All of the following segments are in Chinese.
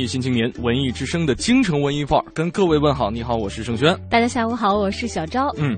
艺新青年，文艺之声的京城文艺范儿，跟各位问好。你好，我是盛轩。大家下午好，我是小昭。嗯，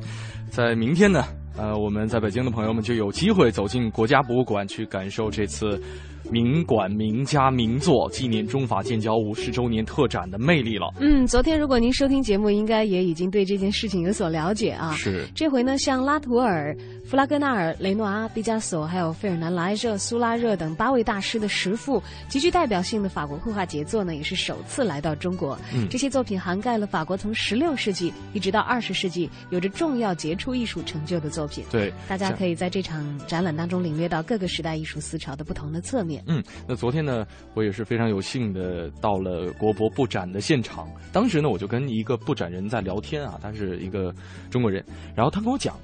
在明天呢，呃，我们在北京的朋友们就有机会走进国家博物馆，去感受这次名馆名家名作纪念中法建交五十周年特展的魅力了。嗯，昨天如果您收听节目，应该也已经对这件事情有所了解啊。是。这回呢，像拉图尔、弗拉戈纳尔、雷诺阿、毕加索，还有费尔南莱热、苏拉热等八位大师的十幅极具代表性的法国绘画杰作呢，也是首次来到中国。嗯，这些作品涵盖了法国从十六世纪一直到二十世纪有着重要杰出艺术成就的作品。对，大家可以在这场展览当中领略到各个时代艺术思潮的不同的侧面。嗯，那昨天呢，我也是非常有幸的到了国博布展的现场。当时呢，我就跟一个布展人在聊天啊，他是一个中国人，然后他跟我讲。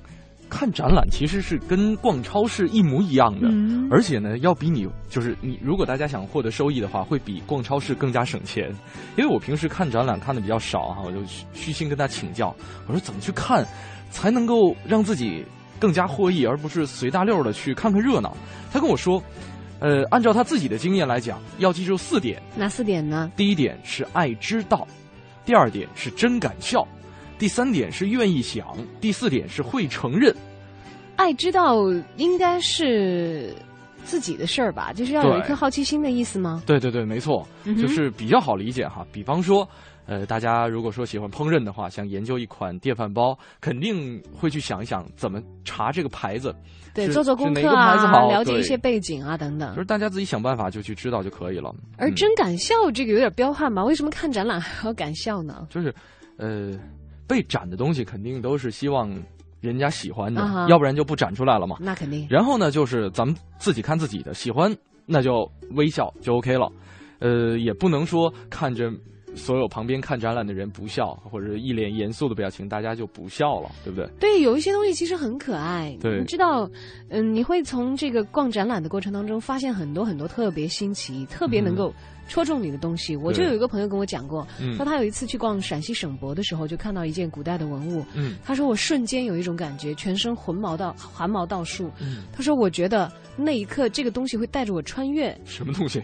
看展览其实是跟逛超市一模一样的，而且呢，要比你就是你，如果大家想获得收益的话，会比逛超市更加省钱。因为我平时看展览看的比较少哈，我就虚心跟他请教，我说怎么去看才能够让自己更加获益，而不是随大溜的去看看热闹。他跟我说，呃，按照他自己的经验来讲，要记住四点。哪四点呢？第一点是爱知道，第二点是真敢笑。第三点是愿意想，第四点是会承认。爱知道应该是自己的事儿吧，就是要有一颗好奇心的意思吗？对对对，没错，就是比较好理解哈。比方说，呃，大家如果说喜欢烹饪的话，想研究一款电饭煲，肯定会去想一想怎么查这个牌子，对，做做功课啊，了解一些背景啊等等。就是大家自己想办法就去知道就可以了。而真敢笑这个有点彪悍吧？为什么看展览还要敢笑呢？就是，呃。被展的东西肯定都是希望人家喜欢的，要不然就不展出来了嘛。那肯定。然后呢，就是咱们自己看自己的，喜欢那就微笑就 OK 了。呃，也不能说看着所有旁边看展览的人不笑，或者一脸严肃的表情，大家就不笑了，对不对？对，有一些东西其实很可爱。对，你知道，嗯，你会从这个逛展览的过程当中发现很多很多特别新奇、特别能够。戳中你的东西，我就有一个朋友跟我讲过，说他有一次去逛陕西省博的时候，就看到一件古代的文物。嗯他说我瞬间有一种感觉，全身浑毛到汗毛倒竖。嗯他说我觉得那一刻这个东西会带着我穿越。什么东西？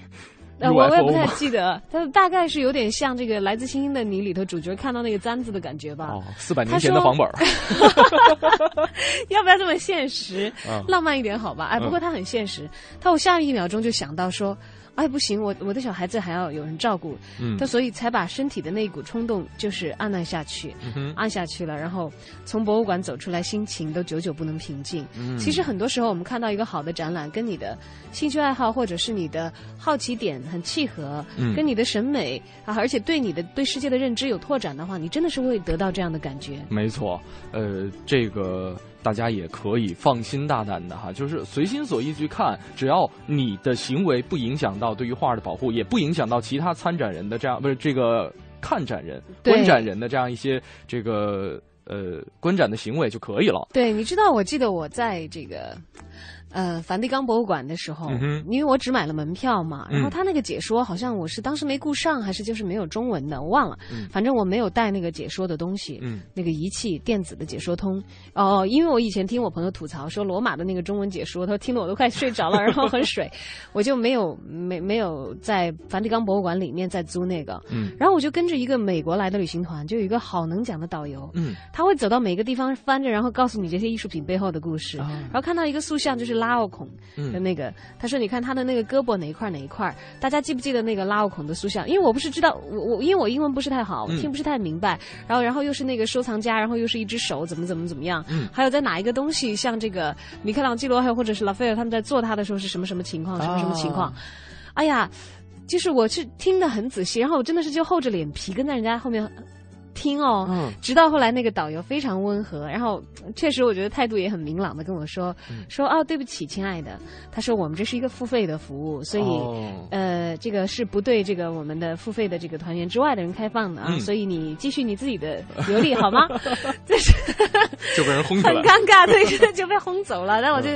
呃，我我也不太记得，但大概是有点像这个《来自星星的你》里头主角看到那个簪子的感觉吧。哦，四百年前的房本。要不要这么现实？浪漫一点好吧？哎，不过他很现实。他我下一秒钟就想到说。哎，不行，我我的小孩子还要有人照顾，他所以才把身体的那一股冲动就是按捺下去，按下去了，然后从博物馆走出来，心情都久久不能平静。其实很多时候，我们看到一个好的展览，跟你的兴趣爱好或者是你的好奇点很契合，跟你的审美啊，而且对你的对世界的认知有拓展的话，你真的是会得到这样的感觉。没错，呃，这个。大家也可以放心大胆的哈，就是随心所欲去看，只要你的行为不影响到对于画的保护，也不影响到其他参展人的这样不是这个看展人、观展人的这样一些这个呃观展的行为就可以了。对，你知道，我记得我在这个。呃，梵蒂冈博物馆的时候，因为我只买了门票嘛，然后他那个解说好像我是当时没顾上，还是就是没有中文的，我忘了。反正我没有带那个解说的东西，那个仪器电子的解说通。哦，因为我以前听我朋友吐槽说罗马的那个中文解说，他说听得我都快睡着了，然后很水，我就没有没没有在梵蒂冈博物馆里面再租那个。然后我就跟着一个美国来的旅行团，就有一个好能讲的导游，他会走到每个地方翻着，然后告诉你这些艺术品背后的故事。然后看到一个塑像，就是。拉奥孔的那个，他说：“你看他的那个胳膊哪一块哪一块？大家记不记得那个拉奥孔的塑像？因为我不是知道，我我因为我英文不是太好，我听不是太明白。然后然后又是那个收藏家，然后又是一只手，怎么怎么怎么样？还有在哪一个东西，像这个米开朗基罗还有或者是拉斐尔他们在做他的时候是什么什么情况？什么什么情况？哎呀，就是我是听得很仔细，然后我真的是就厚着脸皮跟在人家后面。”听哦。嗯。直到后来那个导游非常温和，然后确实我觉得态度也很明朗的跟我说说哦，对不起，亲爱的，他说我们这是一个付费的服务，所以呃，这个是不对这个我们的付费的这个团员之外的人开放的啊，所以你继续你自己的游历好吗？就是 就被人轰走了，很尴尬，对，就被轰走了。但我就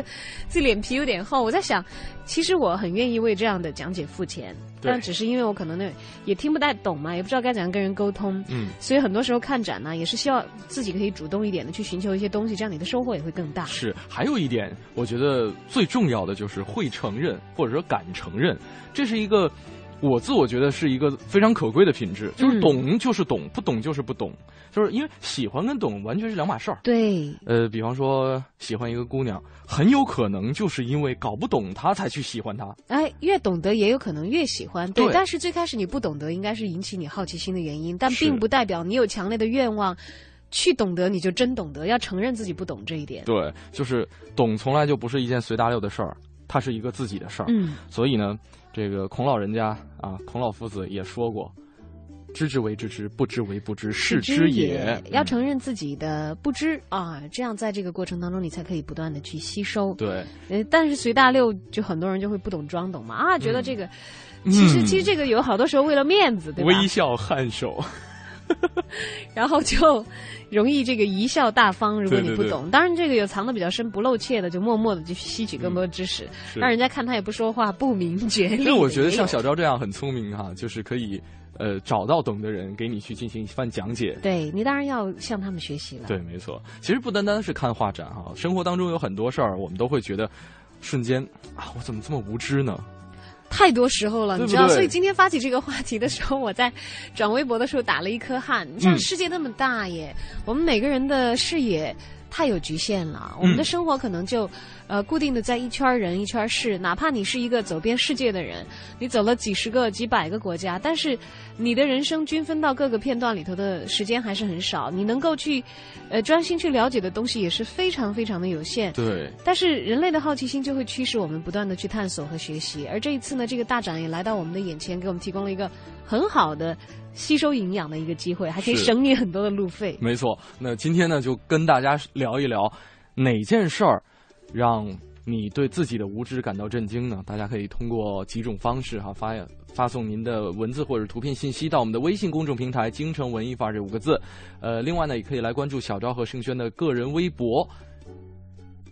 自己脸皮有点厚，我在想。其实我很愿意为这样的讲解付钱，但只是因为我可能那也听不太懂嘛，也不知道该怎样跟人沟通，嗯，所以很多时候看展呢，也是希望自己可以主动一点的去寻求一些东西，这样你的收获也会更大。是，还有一点，我觉得最重要的就是会承认，或者说敢承认，这是一个。我自我觉得是一个非常可贵的品质，就是懂就是懂，不懂就是不懂，就是因为喜欢跟懂完全是两码事儿。对，呃，比方说喜欢一个姑娘，很有可能就是因为搞不懂她才去喜欢她。哎，越懂得也有可能越喜欢。对，但是最开始你不懂得，应该是引起你好奇心的原因，但并不代表你有强烈的愿望去懂得，你就真懂得。要承认自己不懂这一点。对，就是懂从来就不是一件随大溜的事儿，它是一个自己的事儿。嗯，所以呢。这个孔老人家啊，孔老夫子也说过：“知之为知之，不知为不知，是知也。”要承认自己的不知啊，这样在这个过程当中，你才可以不断的去吸收。对，呃，但是随大溜，就很多人就会不懂装懂嘛啊，觉得这个其实其实这个有好多时候为了面子，对吧？微笑颔首。然后就容易这个贻笑大方。如果你不懂，当然这个有藏的比较深、不露怯的，就默默的就吸取更多的知识，让人家看他也不说话，不明觉厉。那我觉得像小昭这样很聪明哈，就是可以呃找到懂的人给你去进行一番讲解。对你当然要向他们学习了。对，没错。其实不单单是看画展哈，生活当中有很多事儿，我们都会觉得瞬间啊，我怎么这么无知呢？太多时候了，你知道，所以今天发起这个话题的时候，我在转微博的时候打了一颗汗。你像世界那么大耶，我们每个人的视野。太有局限了，我们的生活可能就，呃，固定的在一圈人一圈事。哪怕你是一个走遍世界的人，你走了几十个、几百个国家，但是你的人生均分到各个片段里头的时间还是很少。你能够去，呃，专心去了解的东西也是非常非常的有限。对。但是人类的好奇心就会驱使我们不断的去探索和学习。而这一次呢，这个大展也来到我们的眼前，给我们提供了一个很好的。吸收营养的一个机会，还可以省你很多的路费。没错，那今天呢，就跟大家聊一聊哪件事儿让你对自己的无知感到震惊呢？大家可以通过几种方式哈发发送您的文字或者图片信息到我们的微信公众平台“京城文艺范”这五个字。呃，另外呢，也可以来关注小昭和盛轩的个人微博。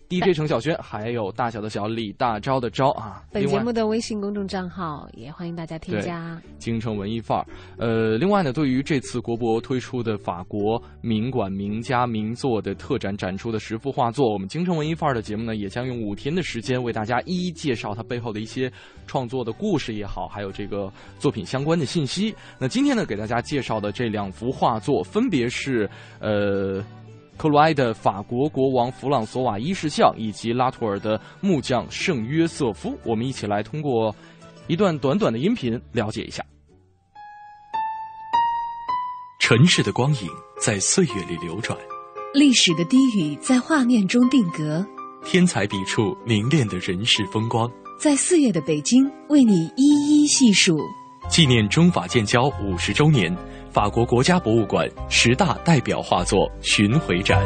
DJ 程小轩，还有大小的小李大钊的钊啊。本节目的微信公众账号也欢迎大家添加。京城文艺范儿。呃，另外呢，对于这次国博推出的法国名馆名家名作的特展展出的十幅画作，我们京城文艺范儿的节目呢，也将用五天的时间为大家一一介绍它背后的一些创作的故事也好，还有这个作品相关的信息。那今天呢，给大家介绍的这两幅画作，分别是呃。克鲁埃的法国国王弗朗索瓦一世像，以及拉图尔的木匠圣约瑟夫，我们一起来通过一段短短的音频了解一下。尘世的光影在岁月里流转，历史的低语在画面中定格，天才笔触凝练的人世风光，在四月的北京为你一一细数。纪念中法建交五十周年。法国国家博物馆十大代表画作巡回展。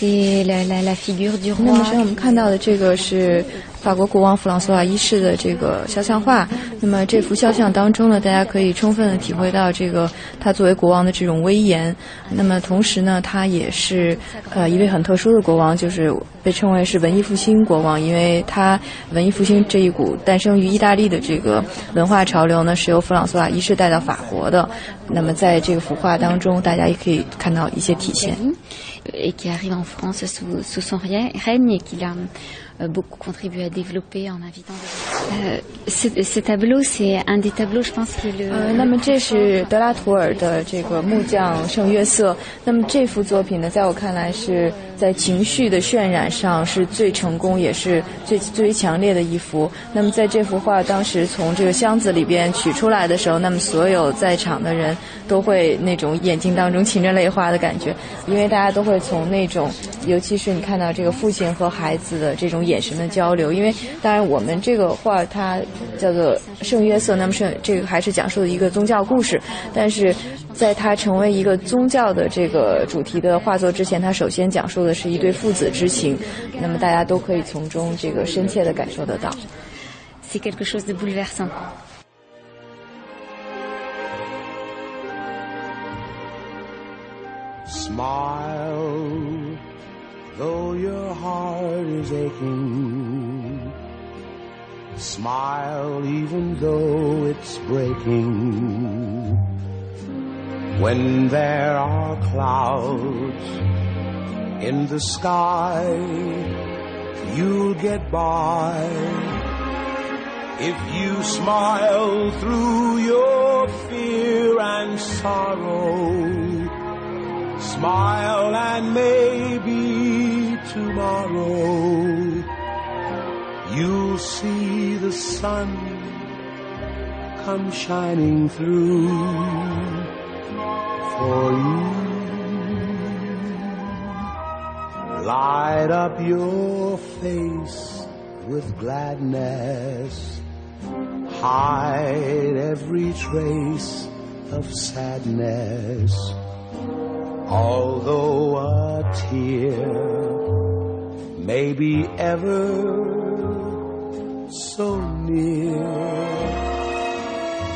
那么，首先我们看到的这个是。法国国王弗朗索瓦一世的这个肖像画，那么这幅肖像当中呢，大家可以充分的体会到这个他作为国王的这种威严。那么同时呢，他也是呃一位很特殊的国王，就是被称为是文艺复兴国王，因为他文艺复兴这一股诞生于意大利的这个文化潮流呢，是由弗朗索瓦一世带到法国的。那么在这个幅画当中，大家也可以看到一些体现。beaucoup contribué à développer en invitant. Euh, ce, tableau, c'est un des tableaux, je pense, qui est le. 呃，那么这是德拉图尔的这个木匠圣约瑟。那么这幅作品呢，在我看来是 在情绪的渲染上是最成功，也是最最为强烈的一幅。那么在这幅画当时从这个箱子里边取出来的时候，那么所有在场的人都会那种眼睛当中噙着泪花的感觉，因为大家都会从那种，尤其是你看到这个父亲和孩子的这种眼神的交流。因为当然我们这个画它叫做圣约瑟，那么圣这个还是讲述的一个宗教故事，但是在它成为一个宗教的这个主题的画作之前，他首先讲述的是一对父子之情，那么大家都可以从中这个深切的感受得到。c'est quelque chose de bouleversant. Smile, though your heart is aching. Smile, even though it's breaking. When there are clouds in the sky, you'll get by. If you smile through your fear and sorrow, smile and maybe tomorrow you'll see the sun come shining through for you. Light up your face with gladness hide every trace of sadness. Although a tear may be ever so near,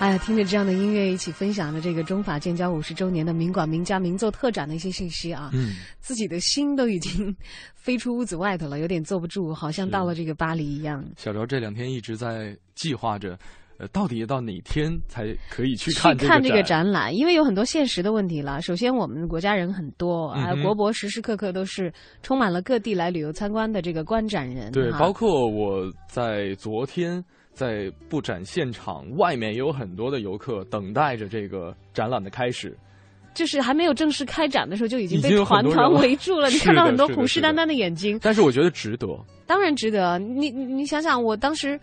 哎呀，听着这样的音乐，一起分享着这个中法建交五十周年的民馆名家名作特展的一些信息啊，嗯，自己的心都已经 飞出屋子外头了，有点坐不住，好像到了这个巴黎一样。小刘这两天一直在计划着，呃，到底到哪天才可以去看看这个展览？因为有很多现实的问题了。首先，我们国家人很多，啊，国博时时刻刻都是充满了各地来旅游参观的这个观展人。对，包括我在昨天。在布展现场外面也有很多的游客等待着这个展览的开始，就是还没有正式开展的时候就已经被团团围住了。你看到很多虎视眈眈的眼睛，但是我觉得值得，当然值得。你你想想，我当时，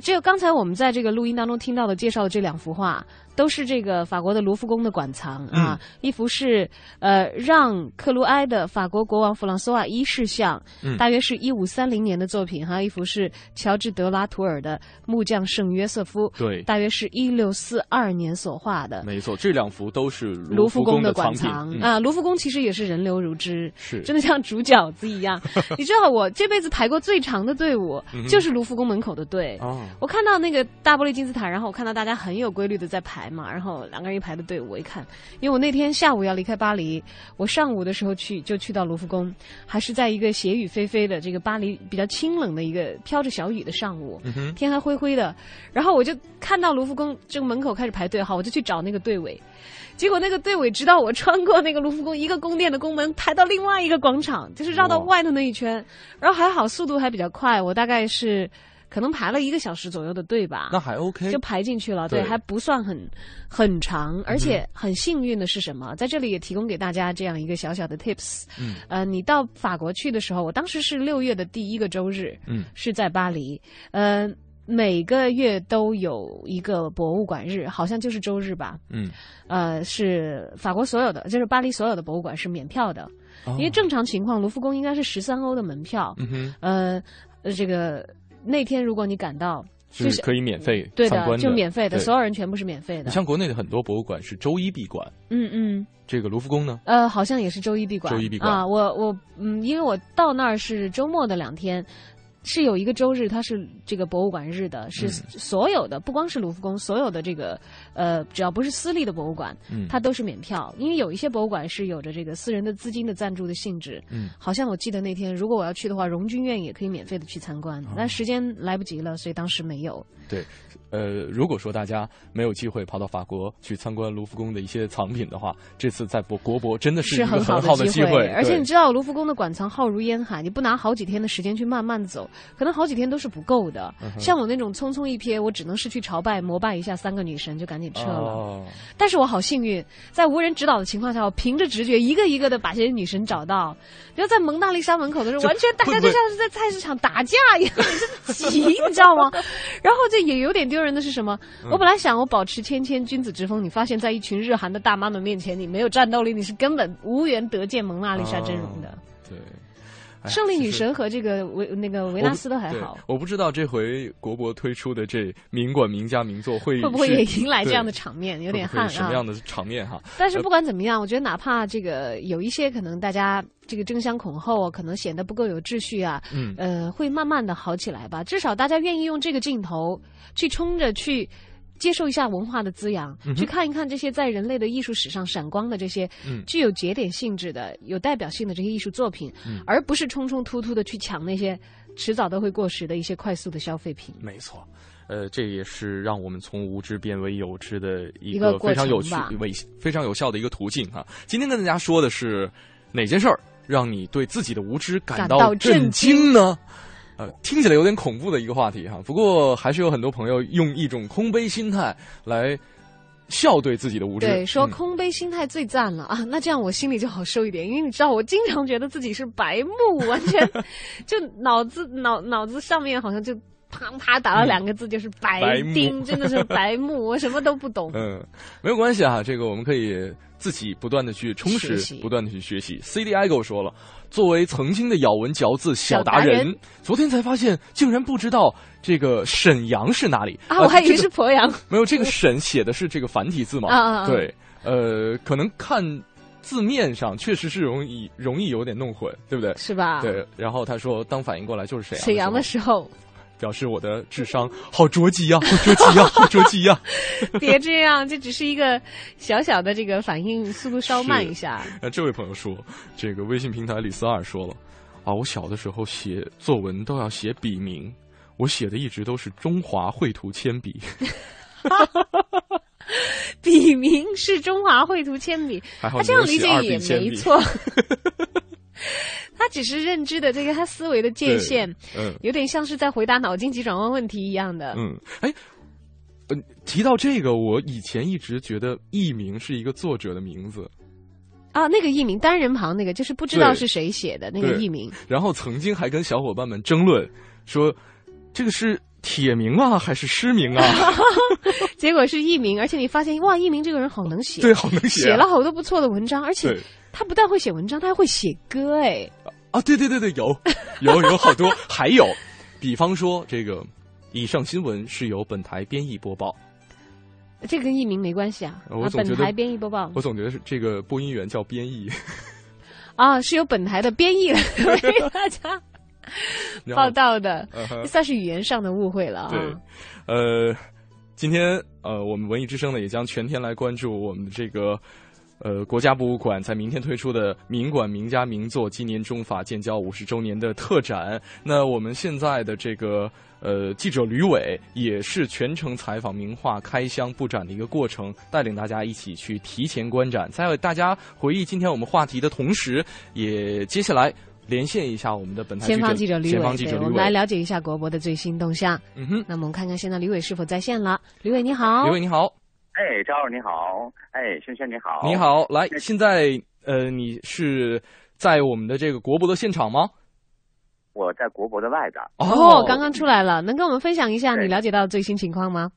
只有刚才我们在这个录音当中听到的介绍的这两幅画。都是这个法国的卢浮宫的馆藏啊，一幅是呃让克鲁埃的法国国王弗朗索瓦一世像，大约是一五三零年的作品；还有一幅是乔治德拉图尔的木匠圣约瑟夫，对，大约是一六四二年所画的。没错，这两幅都是卢浮宫的馆藏啊。卢浮宫其实也是人流如织，是真的像煮饺子一样。你知道我这辈子排过最长的队伍就是卢浮宫门口的队。哦，我看到那个大玻璃金字塔，然后我看到大家很有规律的在排。嘛，然后两个人一排的队伍，我一看，因为我那天下午要离开巴黎，我上午的时候去就去到卢浮宫，还是在一个斜雨霏霏的这个巴黎比较清冷的一个飘着小雨的上午，天还灰灰的，然后我就看到卢浮宫这个门口开始排队，哈，我就去找那个队尾，结果那个队尾直到我穿过那个卢浮宫一个宫殿的宫门，排到另外一个广场，就是绕到外头那一圈，然后还好速度还比较快，我大概是。可能排了一个小时左右的队吧。那还 OK，就排进去了，对，还不算很很长，而且很幸运的是什么？在这里也提供给大家这样一个小小的 tips。嗯，呃，你到法国去的时候，我当时是六月的第一个周日，嗯，是在巴黎，呃。每个月都有一个博物馆日，好像就是周日吧。嗯，呃，是法国所有的，就是巴黎所有的博物馆是免票的，因为正常情况，卢浮宫应该是十三欧的门票。嗯哼，呃，这个那天如果你赶到，就是可以免费对的，就免费的，所有人全部是免费的。你像国内的很多博物馆是周一闭馆。嗯嗯，这个卢浮宫呢？呃，好像也是周一闭馆。周一闭馆啊，我我嗯，因为我到那儿是周末的两天。是有一个周日，它是这个博物馆日的，是所有的，不光是卢浮宫，所有的这个呃，只要不是私立的博物馆，它都是免票。因为有一些博物馆是有着这个私人的资金的赞助的性质。嗯，好像我记得那天，如果我要去的话，荣军院也可以免费的去参观，但时间来不及了，所以当时没有。对。呃，如果说大家没有机会跑到法国去参观卢浮宫的一些藏品的话，这次在博国博真的是一个很好的机会。而且你知道，卢浮宫的馆藏浩如烟海，你不拿好几天的时间去慢慢走，可能好几天都是不够的。像我那种匆匆一瞥，我只能是去朝拜膜拜一下三个女神，就赶紧撤了。但是我好幸运，在无人指导的情况下，我凭着直觉一个一个的把这些女神找到。比如在蒙娜丽莎门口的时候，完全大家就像是在菜市场打架一样，急，你知道吗？然后这也有点丢。丢人的是什么？我本来想我保持谦谦君子之风，你发现在一群日韩的大妈们面前，你没有战斗力，你是根本无缘得见蒙娜丽莎真容的。对，胜利女神和这个维那个维纳斯都还好。我不知道这回国博推出的这名馆名家名作会会不会也迎来这样的场面？有点汗啊！什么样的场面哈？但是不管怎么样，我觉得哪怕这个有一些可能大家。这个争相恐后，可能显得不够有秩序啊。嗯，呃，会慢慢的好起来吧。至少大家愿意用这个镜头去冲着去接受一下文化的滋养，去看一看这些在人类的艺术史上闪光的这些具有节点性质的、有代表性的这些艺术作品，而不是冲冲突突的去抢那些迟早都会过时的一些快速的消费品。没错，呃，这也是让我们从无知变为有知的一个非常有趣、为非常有效的一个途径哈。今天跟大家说的是哪件事儿？让你对自己的无知感到震惊呢？呃，听起来有点恐怖的一个话题哈。不过还是有很多朋友用一种空杯心态来笑对自己的无知。对，说空杯心态最赞了啊！那这样我心里就好受一点，因为你知道，我经常觉得自己是白目，完全 就脑子脑脑子上面好像就啪啪打了两个字，就是白丁，真的是白目，我什么都不懂。嗯，没有关系啊，这个我们可以。自己不断的去充实，不断的去学习。C D I 跟我说了，作为曾经的咬文嚼字小达人，昨天才发现竟然不知道这个沈阳是哪里啊！我还以为是鄱阳。没有这个沈写的是这个繁体字嘛？啊啊！对，呃，可能看字面上确实是容易容易有点弄混，对不对？是吧？对。然后他说，当反应过来就是沈阳。沈阳的时候。表示我的智商好着急呀，好着急呀，好着急呀！别这样，这只是一个小小的这个反应速度稍慢一下。那这位朋友说，这个微信平台李思二说了啊，我小的时候写作文都要写笔名，我写的一直都是中华绘图铅笔。笔名是中华绘图铅笔，他这样理解也没错。他只是认知的这个他思维的界限，嗯，有点像是在回答脑筋急转弯问题一样的。嗯，哎，嗯，提到这个，我以前一直觉得艺名是一个作者的名字。啊，那个艺名单人旁那个，就是不知道是谁写的那个艺名。然后曾经还跟小伙伴们争论，说这个是铁名啊还是诗名啊？结果是艺名，而且你发现哇，艺名这个人好能写，对，好能写，写了好多不错的文章，而且。他不但会写文章，他还会写歌哎！啊，对对对对，有有有好多，还有，比方说这个，以上新闻是由本台编译播报，这跟艺名没关系啊。我本台编译播报，我总觉得是这个播音员叫编译。啊，是由本台的编译来 为大家报道的，算是语言上的误会了啊。对，呃，今天呃，我们文艺之声呢，也将全天来关注我们的这个。呃，国家博物馆在明天推出的名馆名家名作纪念中法建交五十周年的特展。那我们现在的这个呃记者吕伟也是全程采访名画开箱布展的一个过程，带领大家一起去提前观展。在大家回忆今天我们话题的同时，也接下来连线一下我们的本台前方记者吕伟，对，我们来了解一下国博的最新动向。嗯哼，那么我们看看现在吕伟是否在线了？吕伟你好，吕伟你好，哎，张老师你好，哎，轩轩你好，你好，来，现在呃，你是在我们的这个国博的现场吗？我在国博的外边。哦，刚刚出来了，能跟我们分享一下你了解到的最新情况吗？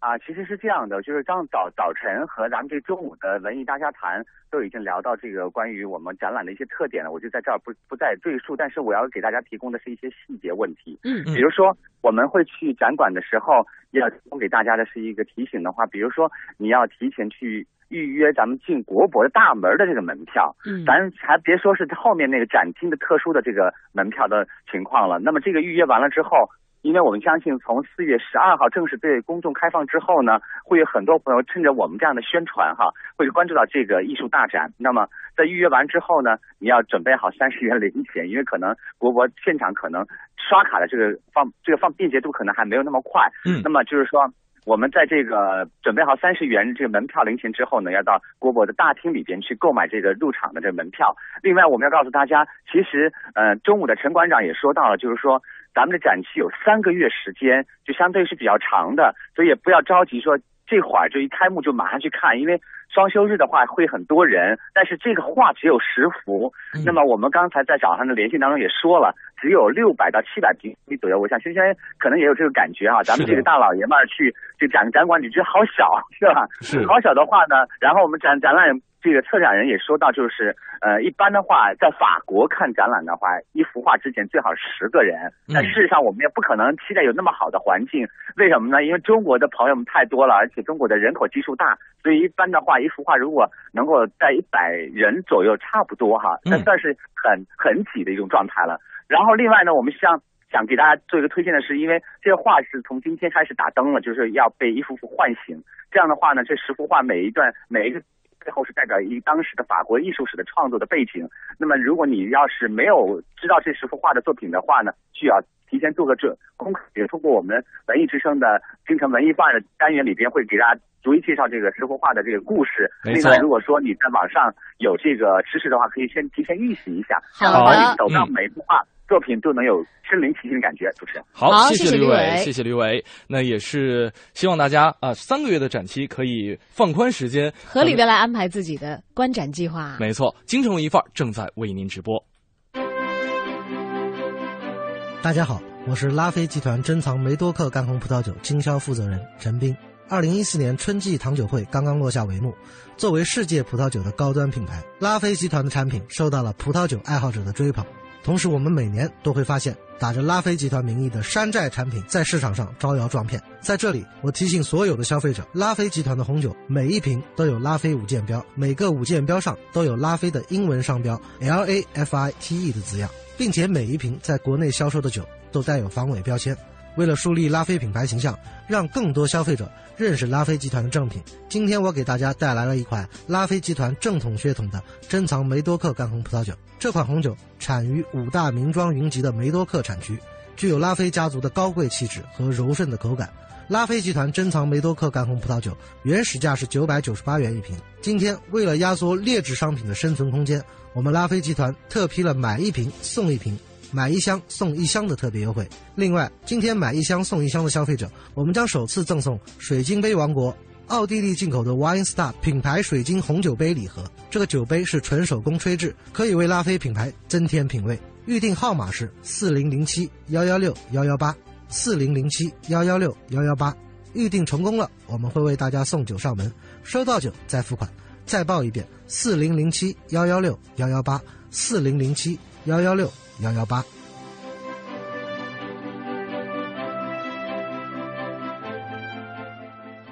啊，其实是这样的，就是刚早早晨和咱们这中午的文艺大家谈都已经聊到这个关于我们展览的一些特点了，我就在这儿不不再赘述。但是我要给大家提供的是一些细节问题，嗯，比如说我们会去展馆的时候要提供给大家的是一个提醒的话，比如说你要提前去预约咱们进国博的大门的这个门票，嗯，咱还别说是后面那个展厅的特殊的这个门票的情况了。那么这个预约完了之后。因为我们相信，从四月十二号正式对公众开放之后呢，会有很多朋友趁着我们这样的宣传哈，会关注到这个艺术大展。那么在预约完之后呢，你要准备好三十元零钱，因为可能国博现场可能刷卡的这个放这个放便捷度可能还没有那么快。嗯，那么就是说，我们在这个准备好三十元这个门票零钱之后呢，要到国博的大厅里边去购买这个入场的这个门票。另外，我们要告诉大家，其实呃，中午的陈馆长也说到了，就是说。咱们的展期有三个月时间，就相对是比较长的，所以也不要着急说这会儿就一开幕就马上去看，因为双休日的话会很多人。但是这个画只有十幅，那么我们刚才在早上的连线当中也说了，只有六百到七百平米左右。我想轩轩可能也有这个感觉啊，咱们这个大老爷们儿去这展展馆，你觉得好小是吧？是好小的话呢，然后我们展展览。这个策展人也说到，就是呃，一般的话，在法国看展览的话，一幅画之前最好十个人。但事实上，我们也不可能期待有那么好的环境。为什么呢？因为中国的朋友们太多了，而且中国的人口基数大，所以一般的话，一幅画如果能够在一百人左右，差不多哈，那算是很很挤的一种状态了。然后另外呢，我们想想给大家做一个推荐的是，因为这个画是从今天开始打灯了，就是要被一幅幅唤醒。这样的话呢，这十幅画每一段每一个。背后是代表一当时的法国艺术史的创作的背景。那么，如果你要是没有知道这十幅画的作品的话呢，需要提前做个这功课，也通过我们文艺之声的京城文艺范的单元里边，会给大家逐一介绍这个十幅画的这个故事。另外，如果说你在网上有这个知识的话，可以先提前预习一下，好的，走到每幅画。作品都能有身临其境的感觉，主持人。好，谢谢吕伟，谢谢吕伟。那也是希望大家啊，三个月的展期可以放宽时间，合理的来安排自己的观展计划。没错，京城文艺范儿正在为您直播。大家好，我是拉菲集团珍藏梅多克干红葡萄酒经销负责人陈斌。二零一四年春季糖酒会刚刚落下帷幕，作为世界葡萄酒的高端品牌，拉菲集团的产品受到了葡萄酒爱好者的追捧。同时，我们每年都会发现打着拉菲集团名义的山寨产品在市场上招摇撞骗。在这里，我提醒所有的消费者，拉菲集团的红酒每一瓶都有拉菲五件标，每个五件标上都有拉菲的英文商标 L A F I T E 的字样，并且每一瓶在国内销售的酒都带有防伪标签。为了树立拉菲品牌形象，让更多消费者认识拉菲集团的正品，今天我给大家带来了一款拉菲集团正统血统的珍藏梅多克干红葡萄酒。这款红酒产于五大名庄云集的梅多克产区，具有拉菲家族的高贵气质和柔顺的口感。拉菲集团珍藏梅多克干红葡萄酒原始价是九百九十八元一瓶，今天为了压缩劣质商品的生存空间，我们拉菲集团特批了买一瓶送一瓶。买一箱送一箱的特别优惠。另外，今天买一箱送一箱的消费者，我们将首次赠送水晶杯王国奥地利进口的 Wine Star 品牌水晶红酒杯礼盒。这个酒杯是纯手工吹制，可以为拉菲品牌增添品味。预定号码是四零零七幺幺六幺幺八四零零七幺幺六幺幺八。预定成功了，我们会为大家送酒上门，收到酒再付款。再报一遍：四零零七幺幺六幺幺八四零零七幺幺六。幺幺八。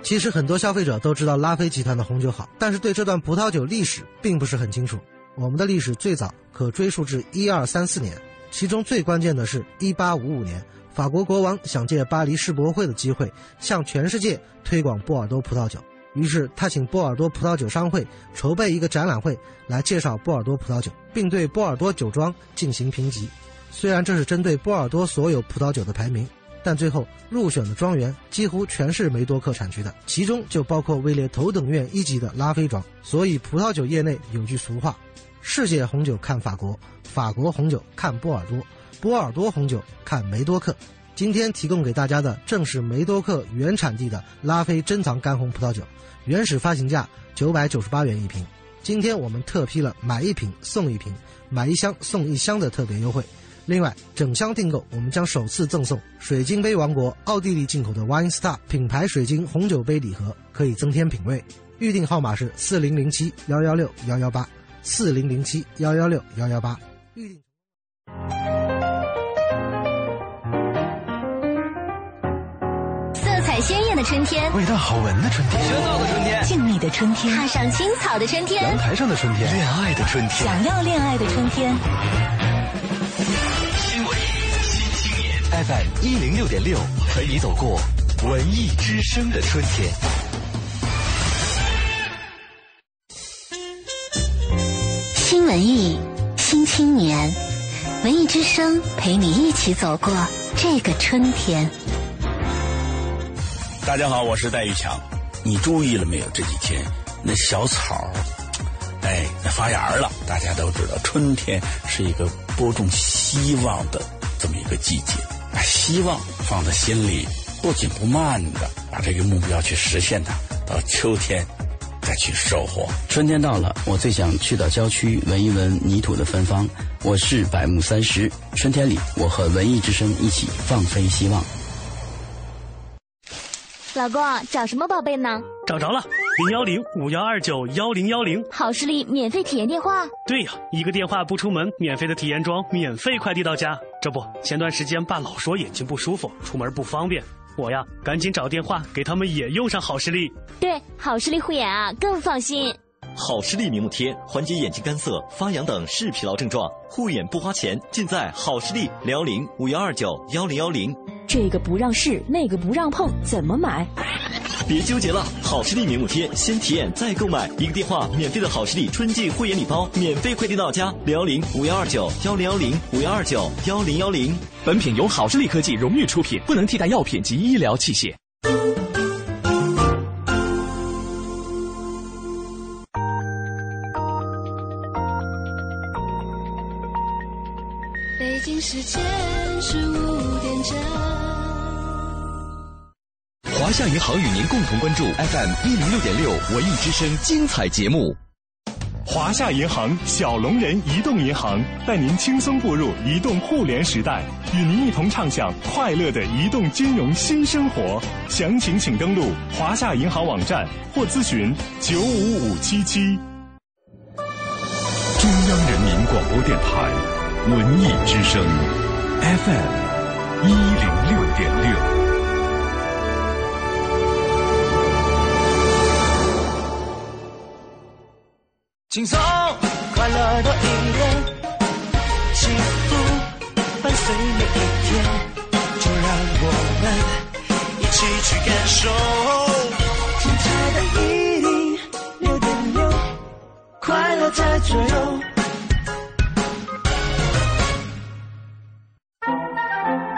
其实很多消费者都知道拉菲集团的红酒好，但是对这段葡萄酒历史并不是很清楚。我们的历史最早可追溯至一二三四年，其中最关键的是一八五五年，法国国王想借巴黎世博会的机会向全世界推广波尔多葡萄酒。于是他请波尔多葡萄酒商会筹备一个展览会，来介绍波尔多葡萄酒，并对波尔多酒庄进行评级。虽然这是针对波尔多所有葡萄酒的排名，但最后入选的庄园几乎全是梅多克产区的，其中就包括位列头等院一级的拉菲庄。所以葡萄酒业内有句俗话：“世界红酒看法国，法国红酒看波尔多，波尔多红酒看梅多克。今天提供给大家的正是梅多克原产地的拉菲珍藏干红葡萄酒，原始发行价九百九十八元一瓶。今天我们特批了买一瓶送一瓶，买一箱送一箱的特别优惠。另外，整箱订购我们将首次赠送水晶杯王国奥地利进口的 Wine Star 品牌水晶红酒杯礼盒，可以增添品味。预订号码是四零零七幺幺六幺幺八，四零零七幺幺六幺幺八。预订。的春天，味道好闻的春天，喧闹的春天，静谧的春天，踏上青草的春天，阳台上的春天，恋爱的春天，想要恋爱的春天。新文艺新青年，FM 一零六点六，陪你走过文艺之声的春天。新文艺新青年，文艺之声陪你一起走过这个春天。大家好，我是戴玉强。你注意了没有？这几天那小草，哎，那发芽了。大家都知道，春天是一个播种希望的这么一个季节。把希望放在心里，不紧不慢的把这个目标去实现它。到秋天再去收获。春天到了，我最想去到郊区闻一闻泥土的芬芳。我是百木三十，春天里，我和文艺之声一起放飞希望。老公，找什么宝贝呢？找着了，零幺零五幺二九幺零幺零，好视力免费体验电话。对呀，一个电话不出门，免费的体验装，免费快递到家。这不，前段时间爸老说眼睛不舒服，出门不方便，我呀赶紧找电话给他们也用上好视力。对，好视力护眼啊，更放心。好视力明目贴，缓解眼睛干涩、发痒等视疲劳症状，护眼不花钱，尽在好视力。零幺零五幺二九幺零幺零。这个不让试，那个不让碰，怎么买？别纠结了，好视力明目贴，先体验再购买，一个电话免费的好视力春季护眼礼包，免费快递到家。零幺零五幺二九幺零幺零五幺二九幺零幺零。本品由好视力科技荣誉出品，不能替代药品及医疗器械。北京时间十五点整。华夏银行与您共同关注 FM 一零六点六文艺之声精彩节目。华夏银行小龙人移动银行带您轻松步入移动互联时代，与您一同畅享快乐的移动金融新生活。详情请登录华夏银行网站或咨询九五五七七。中央人民广播电台文艺之声 FM 一零六点六。轻松快乐多一点，幸福伴随每一天，就让我们一起去感受。精彩的一零六点六，快乐在左右。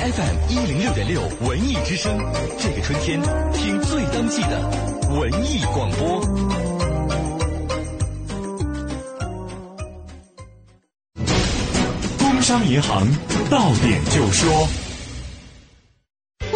FM 一零六点六文艺之声，这个春天听最当季的文艺广播。工商银行到点就说，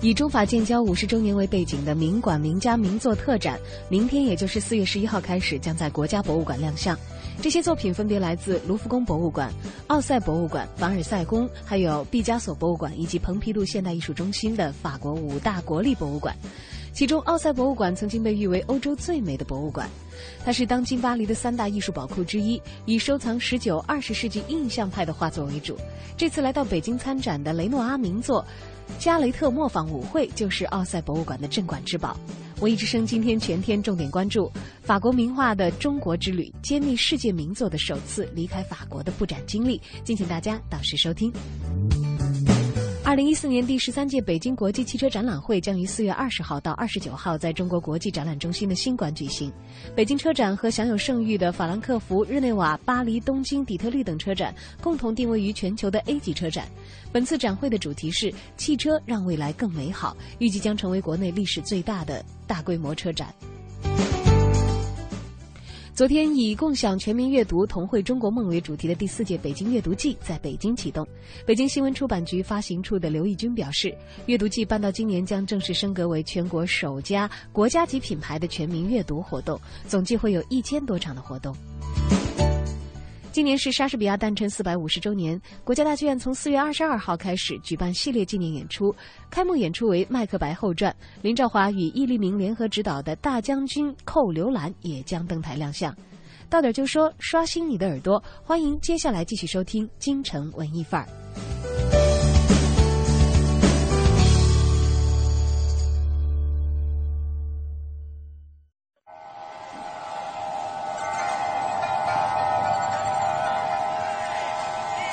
以中法建交五十周年为背景的名馆名家名作特展，明天也就是四月十一号开始，将在国家博物馆亮相。这些作品分别来自卢浮宫博物馆、奥赛博物馆、凡尔赛宫，还有毕加索博物馆以及蓬皮杜现代艺术中心的法国五大国立博物馆。其中，奥赛博物馆曾经被誉为欧洲最美的博物馆。它是当今巴黎的三大艺术宝库之一，以收藏十九、二十世纪印象派的画作为主。这次来到北京参展的雷诺阿名作《加雷特磨坊舞会》就是奥赛博物馆的镇馆之宝。文艺之声今天全天重点关注法国名画的中国之旅，揭秘世界名作的首次离开法国的布展经历。敬请大家到时收听。二零一四年第十三届北京国际汽车展览会将于四月二十号到二十九号在中国国际展览中心的新馆举行。北京车展和享有盛誉的法兰克福、日内瓦、巴黎、东京、底特律等车展共同定位于全球的 A 级车展。本次展会的主题是“汽车让未来更美好”，预计将成为国内历史最大的大规模车展。昨天以“共享全民阅读，同绘中国梦”为主题的第四届北京阅读季在北京启动。北京新闻出版局发行处的刘义军表示，阅读季办到今年将正式升格为全国首家国家级品牌的全民阅读活动，总计会有一千多场的活动。今年是莎士比亚诞辰四百五十周年，国家大剧院从四月二十二号开始举办系列纪念演出。开幕演出为《麦克白后传》，林兆华与易立明联合执导的《大将军寇刘兰》也将登台亮相。到点就说，刷新你的耳朵，欢迎接下来继续收听《京城文艺范儿》。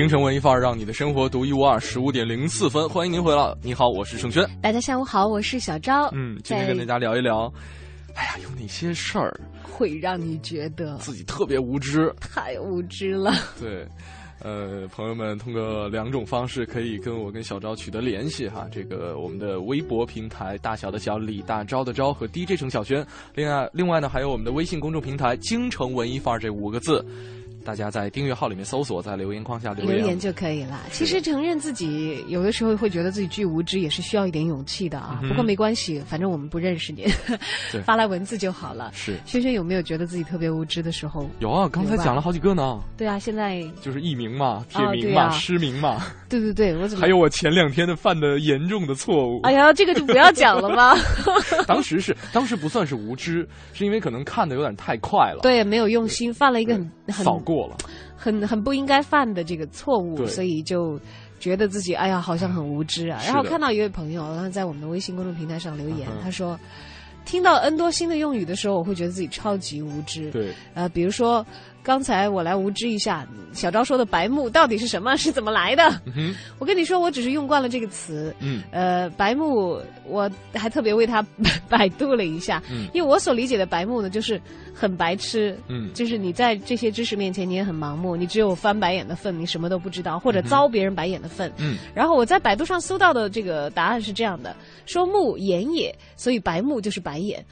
京城文艺范儿，让你的生活独一无二。十五点零四分，欢迎您回来。你好，我是盛轩。大家下午好，我是小昭。嗯，今天跟大家聊一聊，哎呀，有哪些事儿会让你觉得自己特别无知？太无知了。对，呃，朋友们，通过两种方式可以跟我跟小昭取得联系哈。这个我们的微博平台“大小的小李大昭的昭”和 DJ 程小轩。另外，另外呢，还有我们的微信公众平台“京城文艺范儿”这五个字。大家在订阅号里面搜索，在留言框下留言留言就可以了。其实承认自己有的时候会觉得自己巨无知，也是需要一点勇气的啊。不过没关系，反正我们不认识你，发来文字就好了。是轩轩有没有觉得自己特别无知的时候？有啊，刚才讲了好几个呢。对啊，现在就是艺名嘛，铁名嘛，失名嘛。对对对，我怎么还有我前两天的犯的严重的错误？哎呀，这个就不要讲了吧。当时是当时不算是无知，是因为可能看的有点太快了。对，没有用心，犯了一个很扫过了。很很不应该犯的这个错误，所以就觉得自己哎呀，好像很无知啊。然后看到一位朋友，然后在我们的微信公众平台上留言，他说，听到 N 多新的用语的时候，我会觉得自己超级无知。对，呃，比如说。刚才我来无知一下，小昭说的“白目”到底是什么？是怎么来的？我跟你说，我只是用惯了这个词。嗯，呃，白目，我还特别为他百度了一下。嗯，因为我所理解的白目呢，就是很白痴。嗯，就是你在这些知识面前，你也很盲目，你只有翻白眼的份，你什么都不知道，或者遭别人白眼的份。嗯，然后我在百度上搜到的这个答案是这样的：说目眼也，所以白目就是白眼。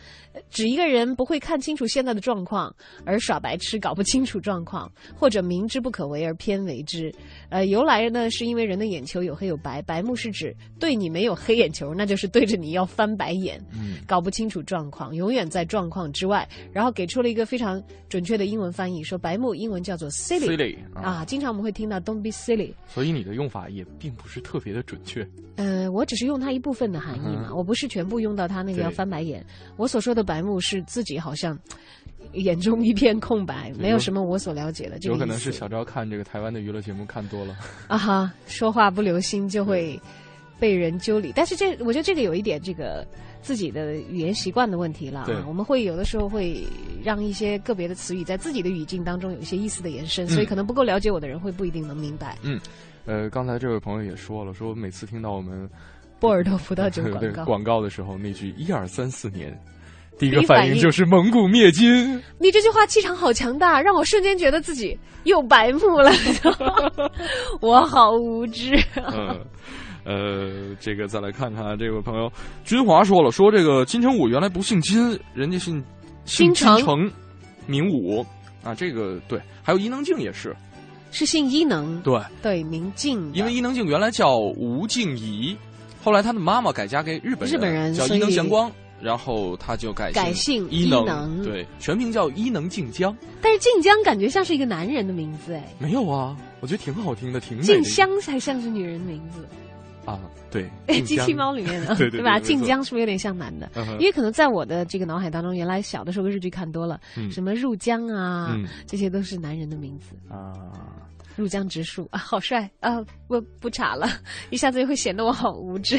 指一个人不会看清楚现在的状况而耍白痴，搞不清楚状况，或者明知不可为而偏为之。呃，由来呢是因为人的眼球有黑有白，白目是指对你没有黑眼球，那就是对着你要翻白眼，嗯搞不清楚状况，永远在状况之外。然后给出了一个非常准确的英文翻译，说白目英文叫做 silly 啊，经常我们会听到 don't be silly。所以你的用法也并不是特别的准确。呃，我只是用它一部分的含义嘛，我不是全部用到它那个要翻白眼。我所说的白目是自己好像眼中一片空白，没有什么我所了解的。有可能是小昭看这个台湾的娱乐节目看多了啊哈，说话不留心就会被人纠理。但是这我觉得这个有一点这个自己的语言习惯的问题了啊。我们会有的时候会让一些个别的词语在自己的语境当中有一些意思的延伸，所以可能不够了解我的人会不一定能明白。嗯，呃，刚才这位朋友也说了，说每次听到我们波尔多葡萄酒 广告广告的时候，那句一二三四年。第一个反应就是蒙古灭金。你这句话气场好强大，让我瞬间觉得自己又白目了。我好无知。嗯，呃，这个再来看看这位朋友君华说了，说这个金城武原来不姓金，人家姓姓金城，名武啊。这个对，还有伊能静也是，是姓伊能。对对，名静。因为伊能静原来叫吴静怡，后来她的妈妈改嫁给日本人，日本人叫伊能祥光。然后他就改改姓伊能，对，全名叫伊能静江。但是静江感觉像是一个男人的名字哎。没有啊，我觉得挺好听的，挺静香才像是女人的名字。啊，对，机器猫里面的，对吧？静江是不是有点像男的？因为可能在我的这个脑海当中，原来小的时候日剧看多了，什么入江啊，这些都是男人的名字啊。入江直树啊，好帅啊！我不查了，一下子又会显得我好无知，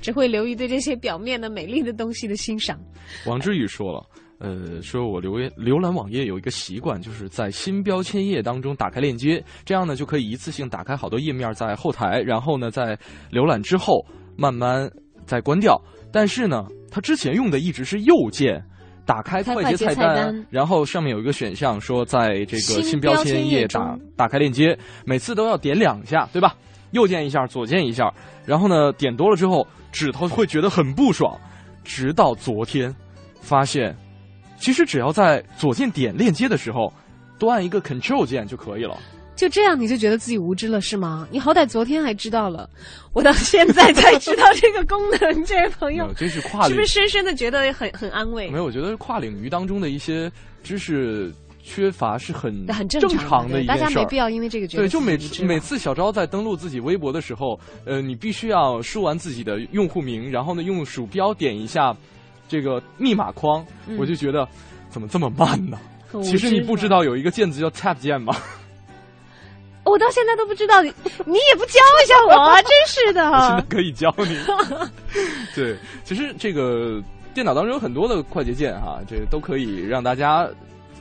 只会流于对这些表面的美丽的东西的欣赏。王志宇说了，呃，说我浏浏览网页有一个习惯，就是在新标签页当中打开链接，这样呢就可以一次性打开好多页面在后台，然后呢在浏览之后慢慢再关掉。但是呢，他之前用的一直是右键。打开快捷菜单，然后上面有一个选项说，在这个新标签页打打开链接，每次都要点两下，对吧？右键一下，左键一下，然后呢，点多了之后，指头会觉得很不爽。直到昨天，发现其实只要在左键点链接的时候，多按一个 Control 键就可以了。就这样你就觉得自己无知了是吗？你好歹昨天还知道了，我到现在才知道这个功能，这位朋友，真是跨，是不是深深的觉得很很安慰？没有，我觉得跨领域当中的一些知识缺乏是很很正常的一件事大家没必要因为这个觉得对，就每每次小昭在登录自己微博的时候，呃，你必须要输完自己的用户名，然后呢用鼠标点一下这个密码框，我就觉得怎么这么慢呢？其实你不知道有一个键子叫 Tab 键吗？我到现在都不知道你，你也不教一下我，真是的。现在可以教你。对，其实这个电脑当中有很多的快捷键哈，这都可以让大家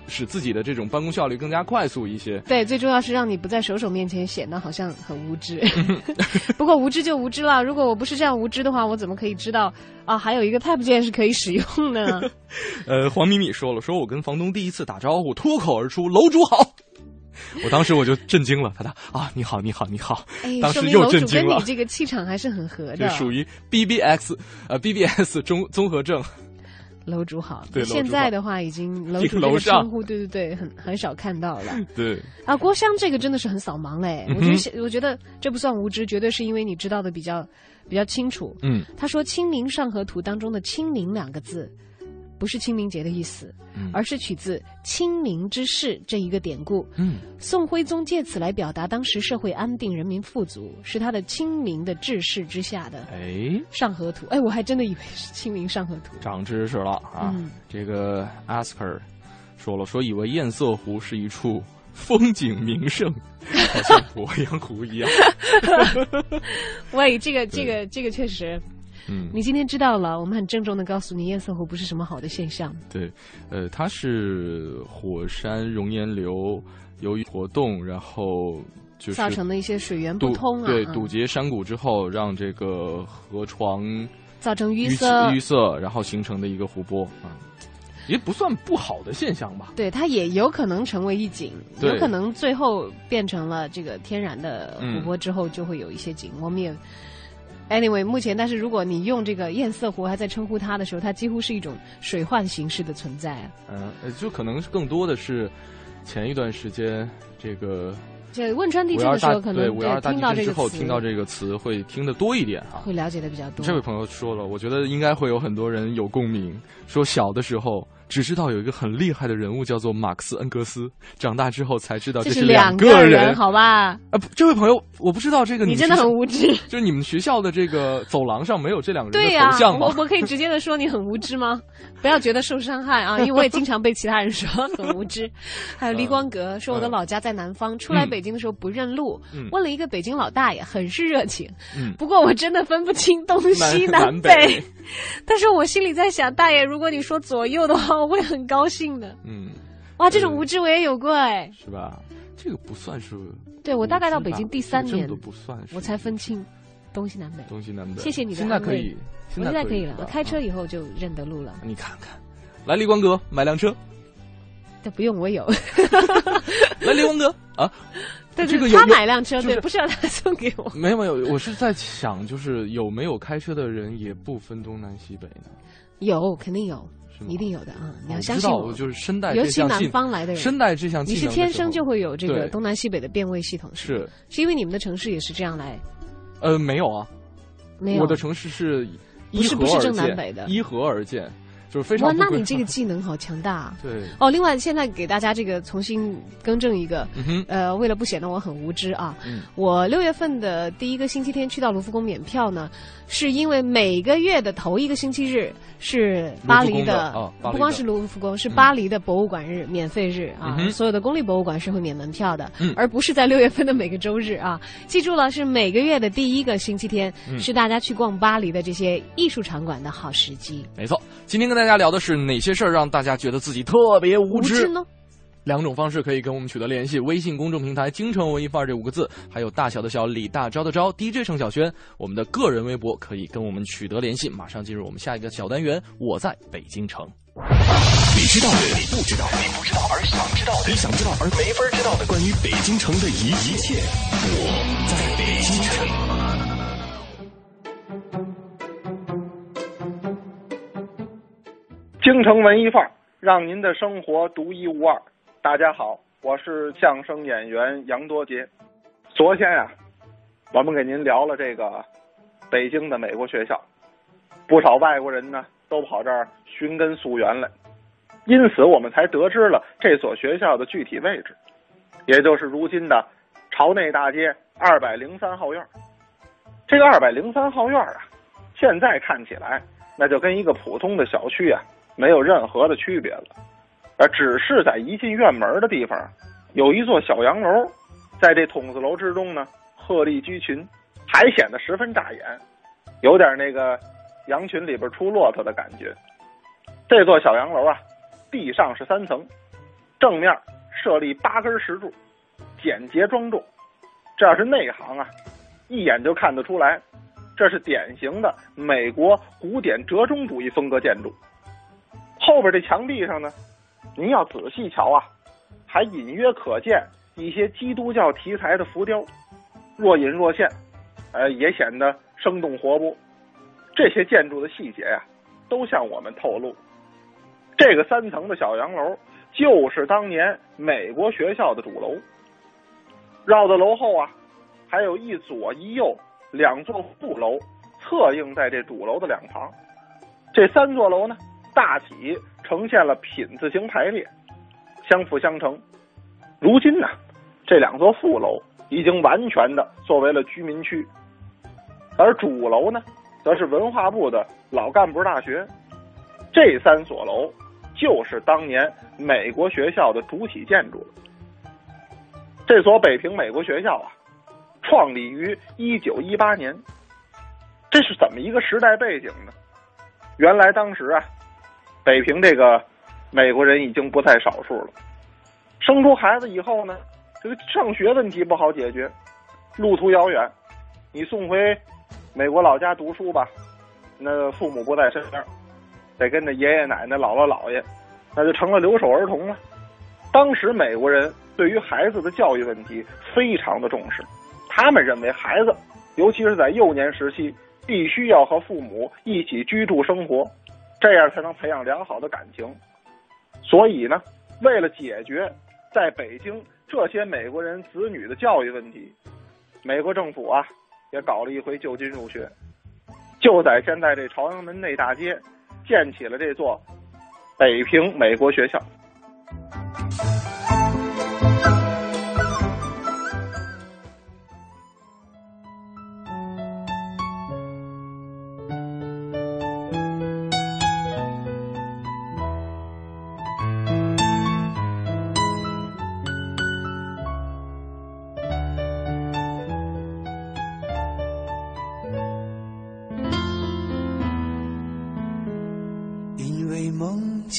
使自己的这种办公效率更加快速一些。对，最重要是让你不在手手面前显得好像很无知。不过无知就无知了，如果我不是这样无知的话，我怎么可以知道啊？还有一个 Tab 键是可以使用的。呃，黄米米说了，说我跟房东第一次打招呼，脱口而出“楼主好”。我当时我就震惊了，他的啊，你好，你好，你好，当时又震惊了。跟你这个气场还是很合的，属于 BBX 呃 BBS 综综合症。楼主好，对，现在的话已经楼主这个称呼，对对对，很很少看到了。对啊，郭襄这个真的是很扫盲嘞，我觉得我觉得这不算无知，绝对是因为你知道的比较比较清楚。嗯，他说《清明上河图》当中的“清明”两个字。不是清明节的意思，而是取自清明之事这一个典故。嗯，宋徽宗借此来表达当时社会安定、人民富足，是他的清明的治世之下的。哎，上河图，哎，我还真的以为是清明上河图。长知识了啊！这个 Asker 说了，说以为堰塞湖是一处风景名胜，好像鄱阳湖一样。喂，这个，这个，这个确实。嗯，你今天知道了，我们很郑重的告诉你，堰塞湖不是什么好的现象。对，呃，它是火山熔岩流由于活动，然后就是造成的一些水源不通啊，对，堵截山谷之后，让这个河床造成淤塞，淤塞，然后形成的一个湖泊啊，也不算不好的现象吧。对，它也有可能成为一景，有可能最后变成了这个天然的湖泊之后，就会有一些景。我们也。Anyway，目前，但是如果你用这个堰塞湖还在称呼它的时候，它几乎是一种水患形式的存在啊。嗯，就可能更多的是前一段时间这个。就汶川地震的时候，可能五幺二大地震之后听到这个词会听得多一点啊，会了解的比较多。这位朋友说了，我觉得应该会有很多人有共鸣，说小的时候。只知道有一个很厉害的人物叫做马克思恩格斯，长大之后才知道这是两个人，好吧？啊，这位朋友，我不知道这个你真的很无知，就是你们学校的这个走廊上没有这两个人的头像吗？我我可以直接的说你很无知吗？不要觉得受伤害啊，因为我也经常被其他人说很无知。还有黎光格说我的老家在南方，出来北京的时候不认路，问了一个北京老大爷，很是热情。不过我真的分不清东西南北，但是我心里在想，大爷，如果你说左右的话，我会很高兴。的，嗯，哇，这种无知我也有过哎，是吧？这个不算是，对我大概到北京第三年都不算，我才分清东西南北。东西南北，谢谢你的现在可以，现在可以了。我开车以后就认得路了。你看看，来，李光哥 买辆车。这不用，我有。来，李光哥啊。但这个他买辆车，对，不是让他送给我。没有没有，我是在想，就是有没有开车的人也不分东南西北呢？有，肯定有，一定有的啊！你要相信我，就是声带尤其南方来的人，声带这项技能，你是天生就会有这个东南西北的变位系统，是是因为你们的城市也是这样来？呃，没有啊，没有，我的城市是依河而建，依河而建。就是非常哇，那你这个技能好强大。对。哦，另外现在给大家这个重新更正一个，呃，为了不显得我很无知啊，我六月份的第一个星期天去到卢浮宫免票呢，是因为每个月的头一个星期日是巴黎的，不光是卢浮宫，是巴黎的博物馆日免费日啊，所有的公立博物馆是会免门票的，而不是在六月份的每个周日啊。记住了，是每个月的第一个星期天是大家去逛巴黎的这些艺术场馆的好时机。没错，今天跟大家聊的是哪些事儿让大家觉得自己特别无知呢？两种方式可以跟我们取得联系：微信公众平台“京城文艺范儿”这五个字，还有大小的小李大钊的钊 DJ 程小轩。我们的个人微博可以跟我们取得联系。马上进入我们下一个小单元，我在北京城。你知道的，你不知道，你不知道而想知道的，你想知道而没法知道的关于北京城的一一切，我在北京城。京城文艺范儿，让您的生活独一无二。大家好，我是相声演员杨多杰。昨天呀，我们给您聊了这个北京的美国学校，不少外国人呢都跑这儿寻根溯源来，因此我们才得知了这所学校的具体位置，也就是如今的朝内大街二百零三号院。这个二百零三号院啊，现在看起来那就跟一个普通的小区啊。没有任何的区别了，而只是在一进院门的地方，有一座小洋楼，在这筒子楼之中呢，鹤立鸡群，还显得十分扎眼，有点那个羊群里边出骆驼的感觉。这座小洋楼啊，地上是三层，正面设立八根石柱，简洁庄重。这要是内行啊，一眼就看得出来，这是典型的美国古典折中主义风格建筑。后边这墙壁上呢，您要仔细瞧啊，还隐约可见一些基督教题材的浮雕，若隐若现，呃，也显得生动活泼。这些建筑的细节呀，都向我们透露，这个三层的小洋楼就是当年美国学校的主楼。绕到楼后啊，还有一左一右两座副楼，侧映在这主楼的两旁。这三座楼呢？大体呈现了品字形排列，相辅相成。如今呢，这两座副楼已经完全的作为了居民区，而主楼呢，则是文化部的老干部大学。这三所楼就是当年美国学校的主体建筑了。这所北平美国学校啊，创立于一九一八年。这是怎么一个时代背景呢？原来当时啊。北平这个美国人已经不在少数了，生出孩子以后呢，这个上学问题不好解决，路途遥远，你送回美国老家读书吧，那父母不在身边，得跟着爷爷奶奶、姥姥姥爷，那就成了留守儿童了。当时美国人对于孩子的教育问题非常的重视，他们认为孩子，尤其是在幼年时期，必须要和父母一起居住生活。这样才能培养良好的感情，所以呢，为了解决在北京这些美国人子女的教育问题，美国政府啊也搞了一回就近入学，就在现在这朝阳门内大街建起了这座北平美国学校。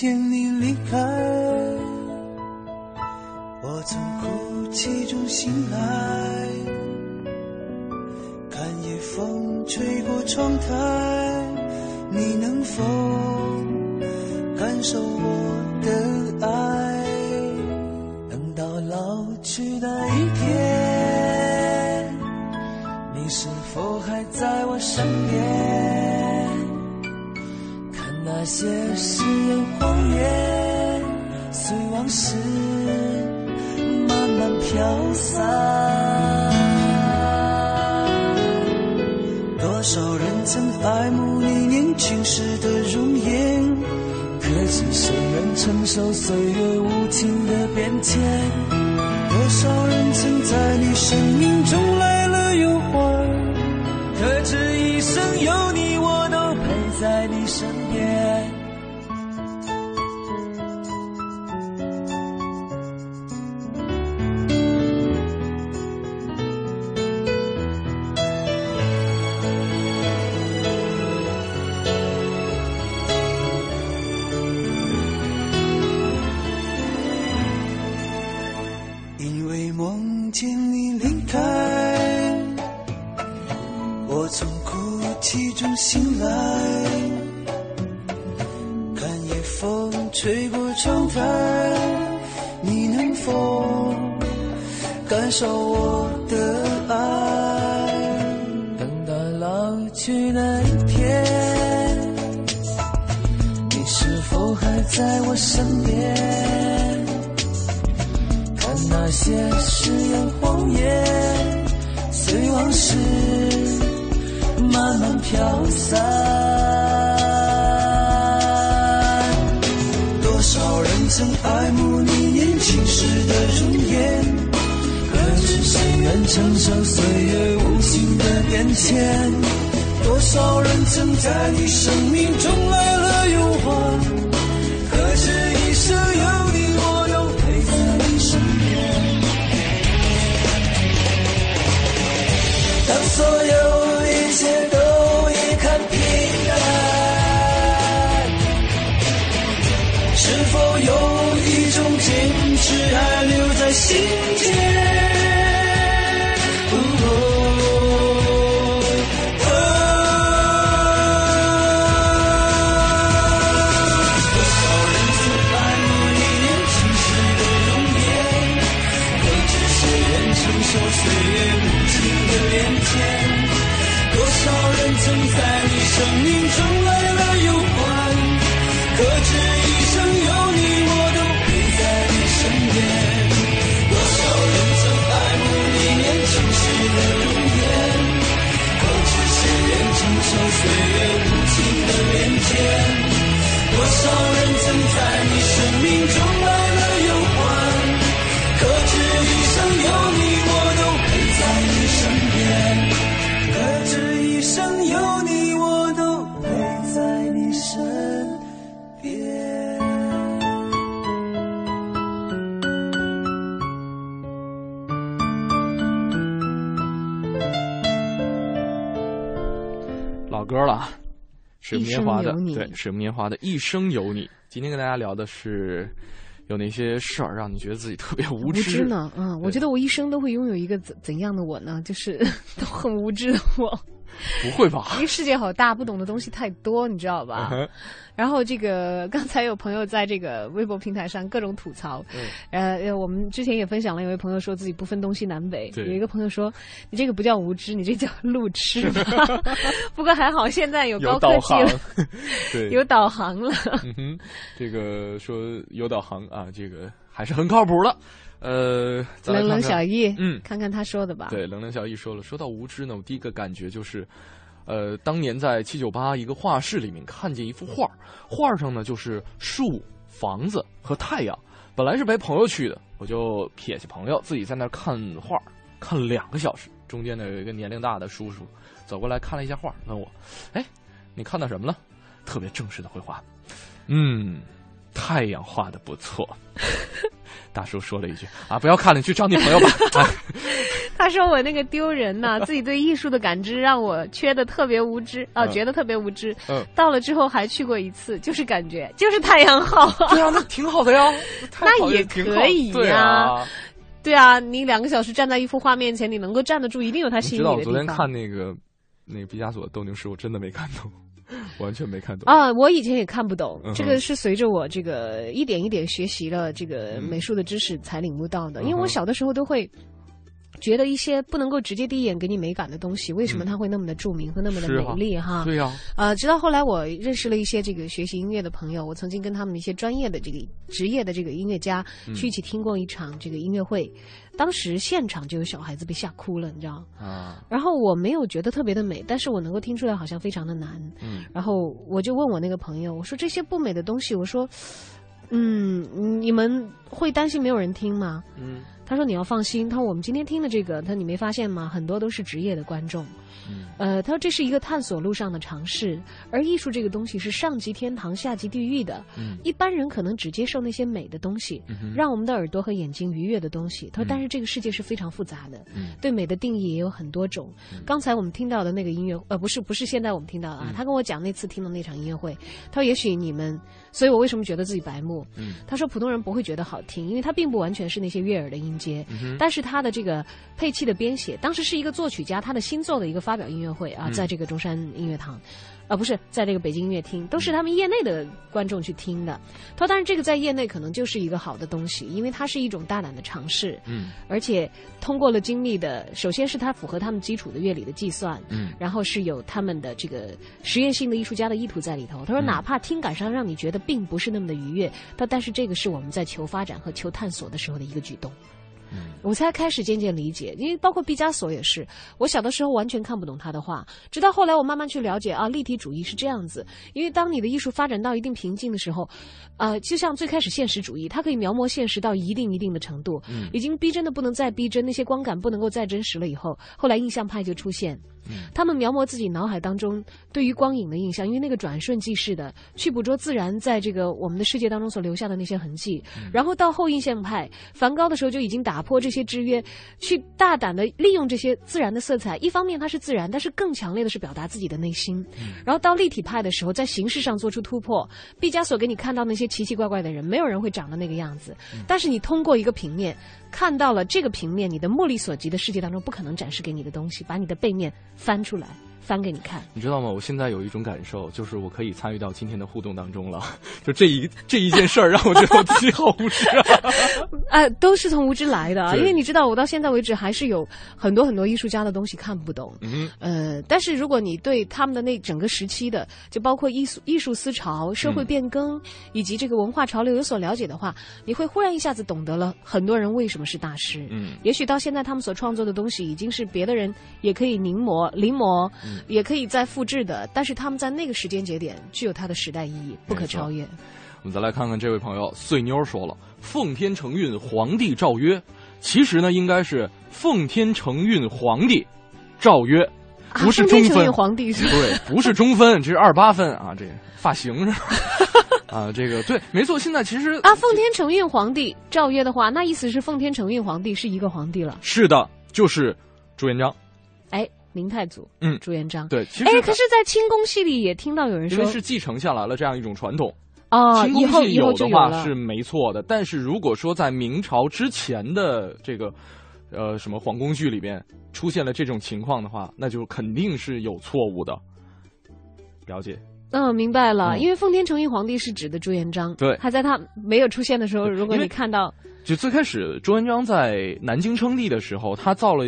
间水木年华的对水木年华的《一生有你》。今天跟大家聊的是有哪些事儿让你觉得自己特别无知呢？嗯，我觉得我一生都会拥有一个怎怎样的我呢？就是 都很无知的我。不会吧？因为世界好大，不懂的东西太多，你知道吧？嗯然后这个刚才有朋友在这个微博平台上各种吐槽，嗯呃，我们之前也分享了，有位朋友说自己不分东西南北，有一个朋友说你这个不叫无知，你这叫路痴。不过还好，现在有高有导航科技了，，对，有导航了。嗯哼，这个说有导航啊，这个还是很靠谱的。呃，冷冷小易，嗯，看看他说的吧。对，冷冷小易说了，说到无知呢，我第一个感觉就是，呃，当年在七九八一个画室里面看见一幅画，画上呢就是树、房子和太阳。本来是陪朋友去的，我就撇下朋友，自己在那儿看画，看了两个小时。中间呢有一个年龄大的叔叔走过来看了一下画，问我：“哎，你看到什么了？”特别正式的回话：“嗯，太阳画的不错。”大叔说了一句：“啊，不要看了，你去找你朋友吧。哎 他说我那个丢人呐、自己对艺术的感知让我缺的特别无知啊、嗯觉得特别无知。嗯到了之后还去过一次，就是感觉就是太阳好。对啊，那挺好的呀，那也可以对呀啊。对啊，你两个小时站在一幅画面前，你能够站得住，一定有他心知道我吸引你的地方。昨天看那个那个毕加索的斗牛士，我真的没看懂。完全没看懂啊！我以前也看不懂，这个是随着我这个一点一点学习了这个美术的知识才领悟到的。因为我小的时候都会觉得一些不能够直接第一眼给你美感的东西，为什么它会那么的著名和那么的美丽哈？对呀。呃，直到后来我认识了一些这个学习音乐的朋友，我曾经跟他们一些专业的这个职业的这个音乐家去一起听过一场这个音乐会。当时现场就有小孩子被吓哭了，你知道啊。然后我没有觉得特别的美，但是我能够听出来好像非常的难。嗯。然后我就问我那个朋友，我说这些不美的东西，我说，嗯，你们会担心没有人听吗？嗯。他说你要放心，他说我们今天听的这个，他你没发现吗？很多都是职业的观众。呃，他说这是一个探索路上的尝试，而艺术这个东西是上级天堂、下级地狱的。一般人可能只接受那些美的东西，让我们的耳朵和眼睛愉悦的东西。他说，但是这个世界是非常复杂的，对美的定义也有很多种。刚才我们听到的那个音乐，呃，不是，不是现在我们听到的啊。他跟我讲那次听的那场音乐会，他说也许你们，所以我为什么觉得自己白目？他说普通人不会觉得好听，因为他并不完全是那些悦耳的音阶，但是他的这个配器的编写，当时是一个作曲家他的新作的一个发表音乐。会啊，在这个中山音乐堂，啊不是在这个北京音乐厅，都是他们业内的观众去听的。他说，但是这个在业内可能就是一个好的东西，因为它是一种大胆的尝试，嗯，而且通过了精密的，首先是它符合他们基础的乐理的计算，嗯，然后是有他们的这个实验性的艺术家的意图在里头。他说，哪怕听感上让你觉得并不是那么的愉悦，他但是这个是我们在求发展和求探索的时候的一个举动。我才开始渐渐理解，因为包括毕加索也是，我小的时候完全看不懂他的画，直到后来我慢慢去了解啊，立体主义是这样子。因为当你的艺术发展到一定瓶颈的时候，呃，就像最开始现实主义，它可以描摹现实到一定一定的程度，已经逼真的不能再逼真，那些光感不能够再真实了以后，后来印象派就出现。他们描摹自己脑海当中对于光影的印象，因为那个转瞬即逝的，去捕捉自然在这个我们的世界当中所留下的那些痕迹。然后到后印象派，梵高的时候就已经打破这些制约，去大胆的利用这些自然的色彩。一方面它是自然，但是更强烈的是表达自己的内心。然后到立体派的时候，在形式上做出突破。毕加索给你看到那些奇奇怪怪的人，没有人会长得那个样子，但是你通过一个平面。看到了这个平面，你的目力所及的世界当中不可能展示给你的东西，把你的背面翻出来。翻给你看，你知道吗？我现在有一种感受，就是我可以参与到今天的互动当中了。就这一这一件事儿，让我觉得我自己好无知啊！哎，都是从无知来的啊！因为你知道，我到现在为止还是有很多很多艺术家的东西看不懂。嗯，呃，但是如果你对他们的那整个时期的，就包括艺术艺术思潮、社会变更以及这个文化潮流有所了解的话，你会忽然一下子懂得了很多人为什么是大师。嗯，也许到现在他们所创作的东西已经是别的人也可以临摹临摹。也可以再复制的，但是他们在那个时间节点具有它的时代意义，不可超越。我们再来看看这位朋友碎妞说了：“奉天承运皇帝诏曰，其实呢应该是奉天承运皇帝诏曰，不是中分。皇帝是对，不是中分，这是二八分啊！这发型是吧？啊，这个对，没错。现在其实啊，奉天承运皇帝诏曰的话，那意思是奉天承运皇帝是一个皇帝了。是的，就是朱元璋。哎。明太祖，嗯，朱元璋，对，其实哎，可是，在清宫戏里也听到有人说，因为是继承下来了这样一种传统啊。清宫戏有的话是没错的，但是如果说在明朝之前的这个呃什么皇宫剧里边出现了这种情况的话，那就肯定是有错误的。了解，嗯，明白了。因为奉天承运皇帝是指的朱元璋，对，他在他没有出现的时候，如果你看到，就最开始朱元璋在南京称帝的时候，他造了。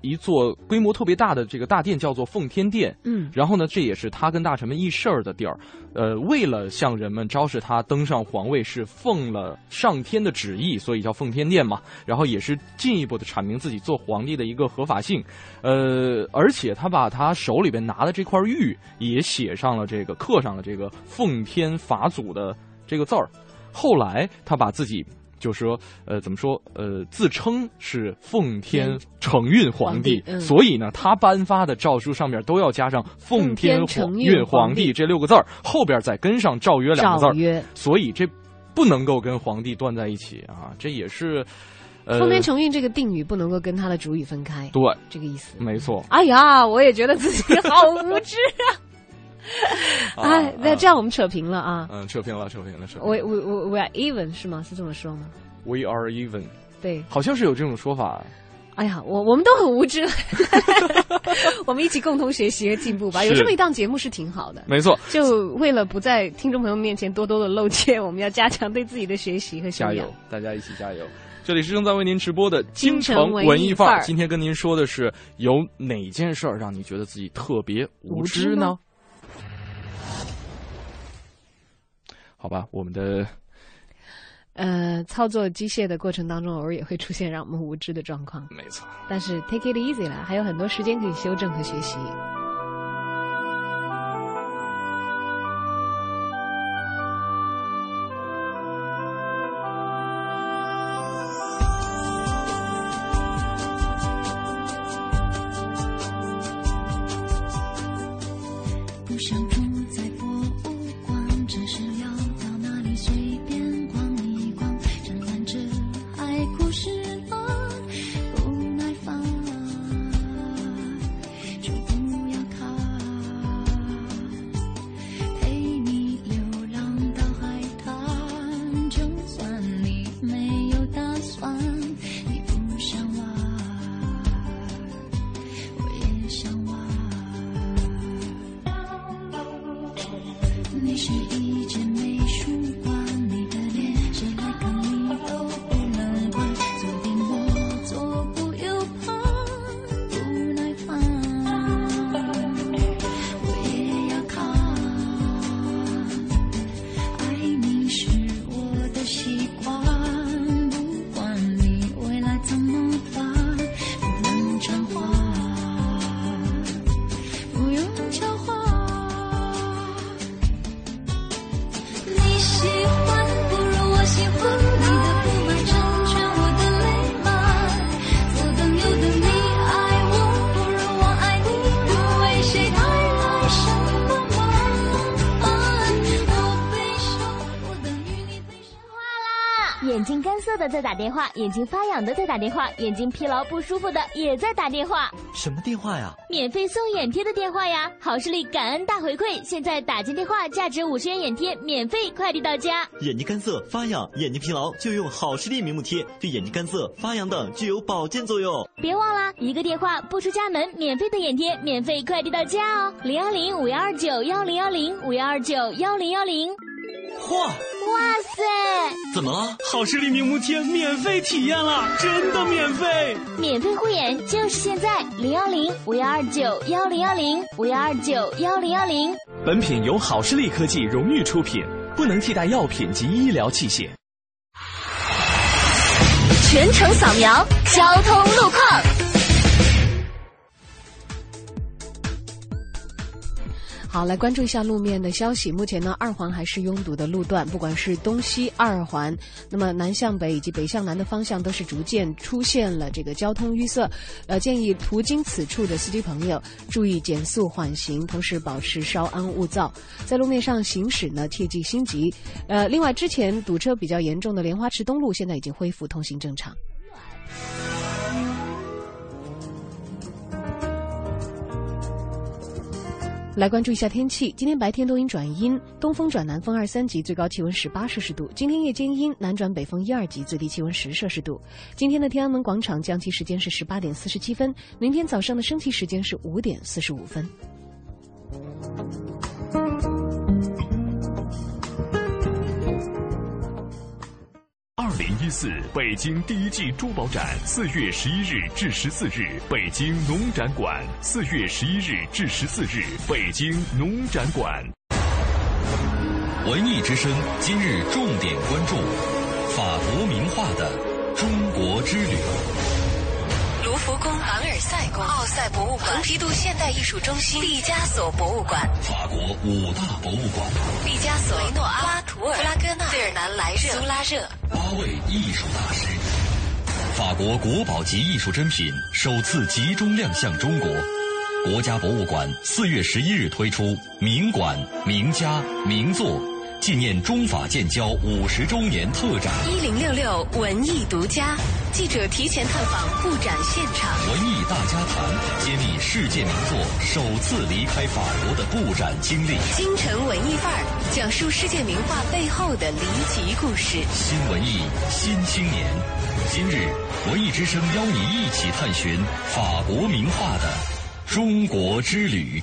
一座规模特别大的这个大殿叫做奉天殿，嗯，然后呢，这也是他跟大臣们议事儿的地儿，呃，为了向人们昭示他登上皇位是奉了上天的旨意，所以叫奉天殿嘛。然后也是进一步的阐明自己做皇帝的一个合法性，呃，而且他把他手里边拿的这块玉也写上了这个刻上了这个奉天法祖的这个字儿。后来他把自己。就是说，呃，怎么说？呃，自称是奉天承运皇帝，所以呢，他颁发的诏书上面都要加上“奉天承运皇帝”这六个字儿，后边再跟上“诏曰”两个字儿。所以这不能够跟皇帝断在一起啊！这也是，呃，奉天承运这个定语不能够跟他的主语分开。对，这个意思。没错。哎呀，我也觉得自己好无知啊。哎，那这样我们扯平了啊！嗯，扯平了，扯平了，扯。We we we we are even 是吗？是这么说吗？We are even。对，好像是有这种说法。哎呀，我我们都很无知，我们一起共同学习和进步吧。有这么一档节目是挺好的，没错。就为了不在听众朋友面前多多的露怯，我们要加强对自己的学习和加油，大家一起加油。这里是正在为您直播的京城文艺范儿。今天跟您说的是，有哪件事儿让你觉得自己特别无知呢？好吧，我们的呃操作机械的过程当中，偶尔也会出现让我们无知的状况。没错，但是 take it easy 啦，还有很多时间可以修正和学习。打电话，眼睛发痒的在打电话，眼睛疲劳不舒服的也在打电话。什么电话呀？免费送眼贴的电话呀！好视力感恩大回馈，现在打进电话，价值五十元眼贴免费快递到家。眼睛干涩、发痒、眼睛疲劳，就用好视力明目贴，对眼睛干涩、发痒等具有保健作用。别忘了，一个电话不出家门，免费的眼贴免费快递到家哦！零幺零五幺二九幺零幺零五幺二九幺零幺零。嚯！哇塞！怎么了？好视力明目贴免费体验了，真的免费！免费护眼就是现在，零幺零五幺二九幺零幺零五幺二九幺零幺零。本品由好视力科技荣誉出品，不能替代药品及医疗器械。全程扫描交通路好，来关注一下路面的消息。目前呢，二环还是拥堵的路段，不管是东西二环，那么南向北以及北向南的方向都是逐渐出现了这个交通淤塞。呃，建议途经此处的司机朋友注意减速缓行，同时保持稍安勿躁，在路面上行驶呢切忌心急。呃，另外之前堵车比较严重的莲花池东路现在已经恢复通行正常。来关注一下天气，今天白天多云转阴，东风转南风二三级，最高气温十八摄氏度。今天夜间阴，南转北风一二级，最低气温十摄氏度。今天的天安门广场降旗时间是十八点四十七分，明天早上的升旗时间是五点四十五分。二零一四北京第一季珠宝展，四月十一日至十四日，北京农展馆。四月十一日至十四日，北京农展馆。文艺之声今日重点关注：法国名画的中国之旅。卢浮宫、凡尔赛宫、奥赛博物馆、蓬皮杜现代艺术中心、毕加索博物馆、法国五大博物馆、毕加索、维诺阿拉图尔、弗拉戈纳、费尔南莱热、苏拉热，八位艺术大师。法国国宝级艺术珍品首次集中亮相中国，国家博物馆四月十一日推出名馆、名家、名作。纪念中法建交五十周年特展，一零六六文艺独家，记者提前探访布展现场，文艺大家谈揭秘世界名作首次离开法国的布展经历。京城文艺范儿讲述世界名画背后的离奇故事。新文艺新青年，今日文艺之声邀你一起探寻法国名画的中国之旅。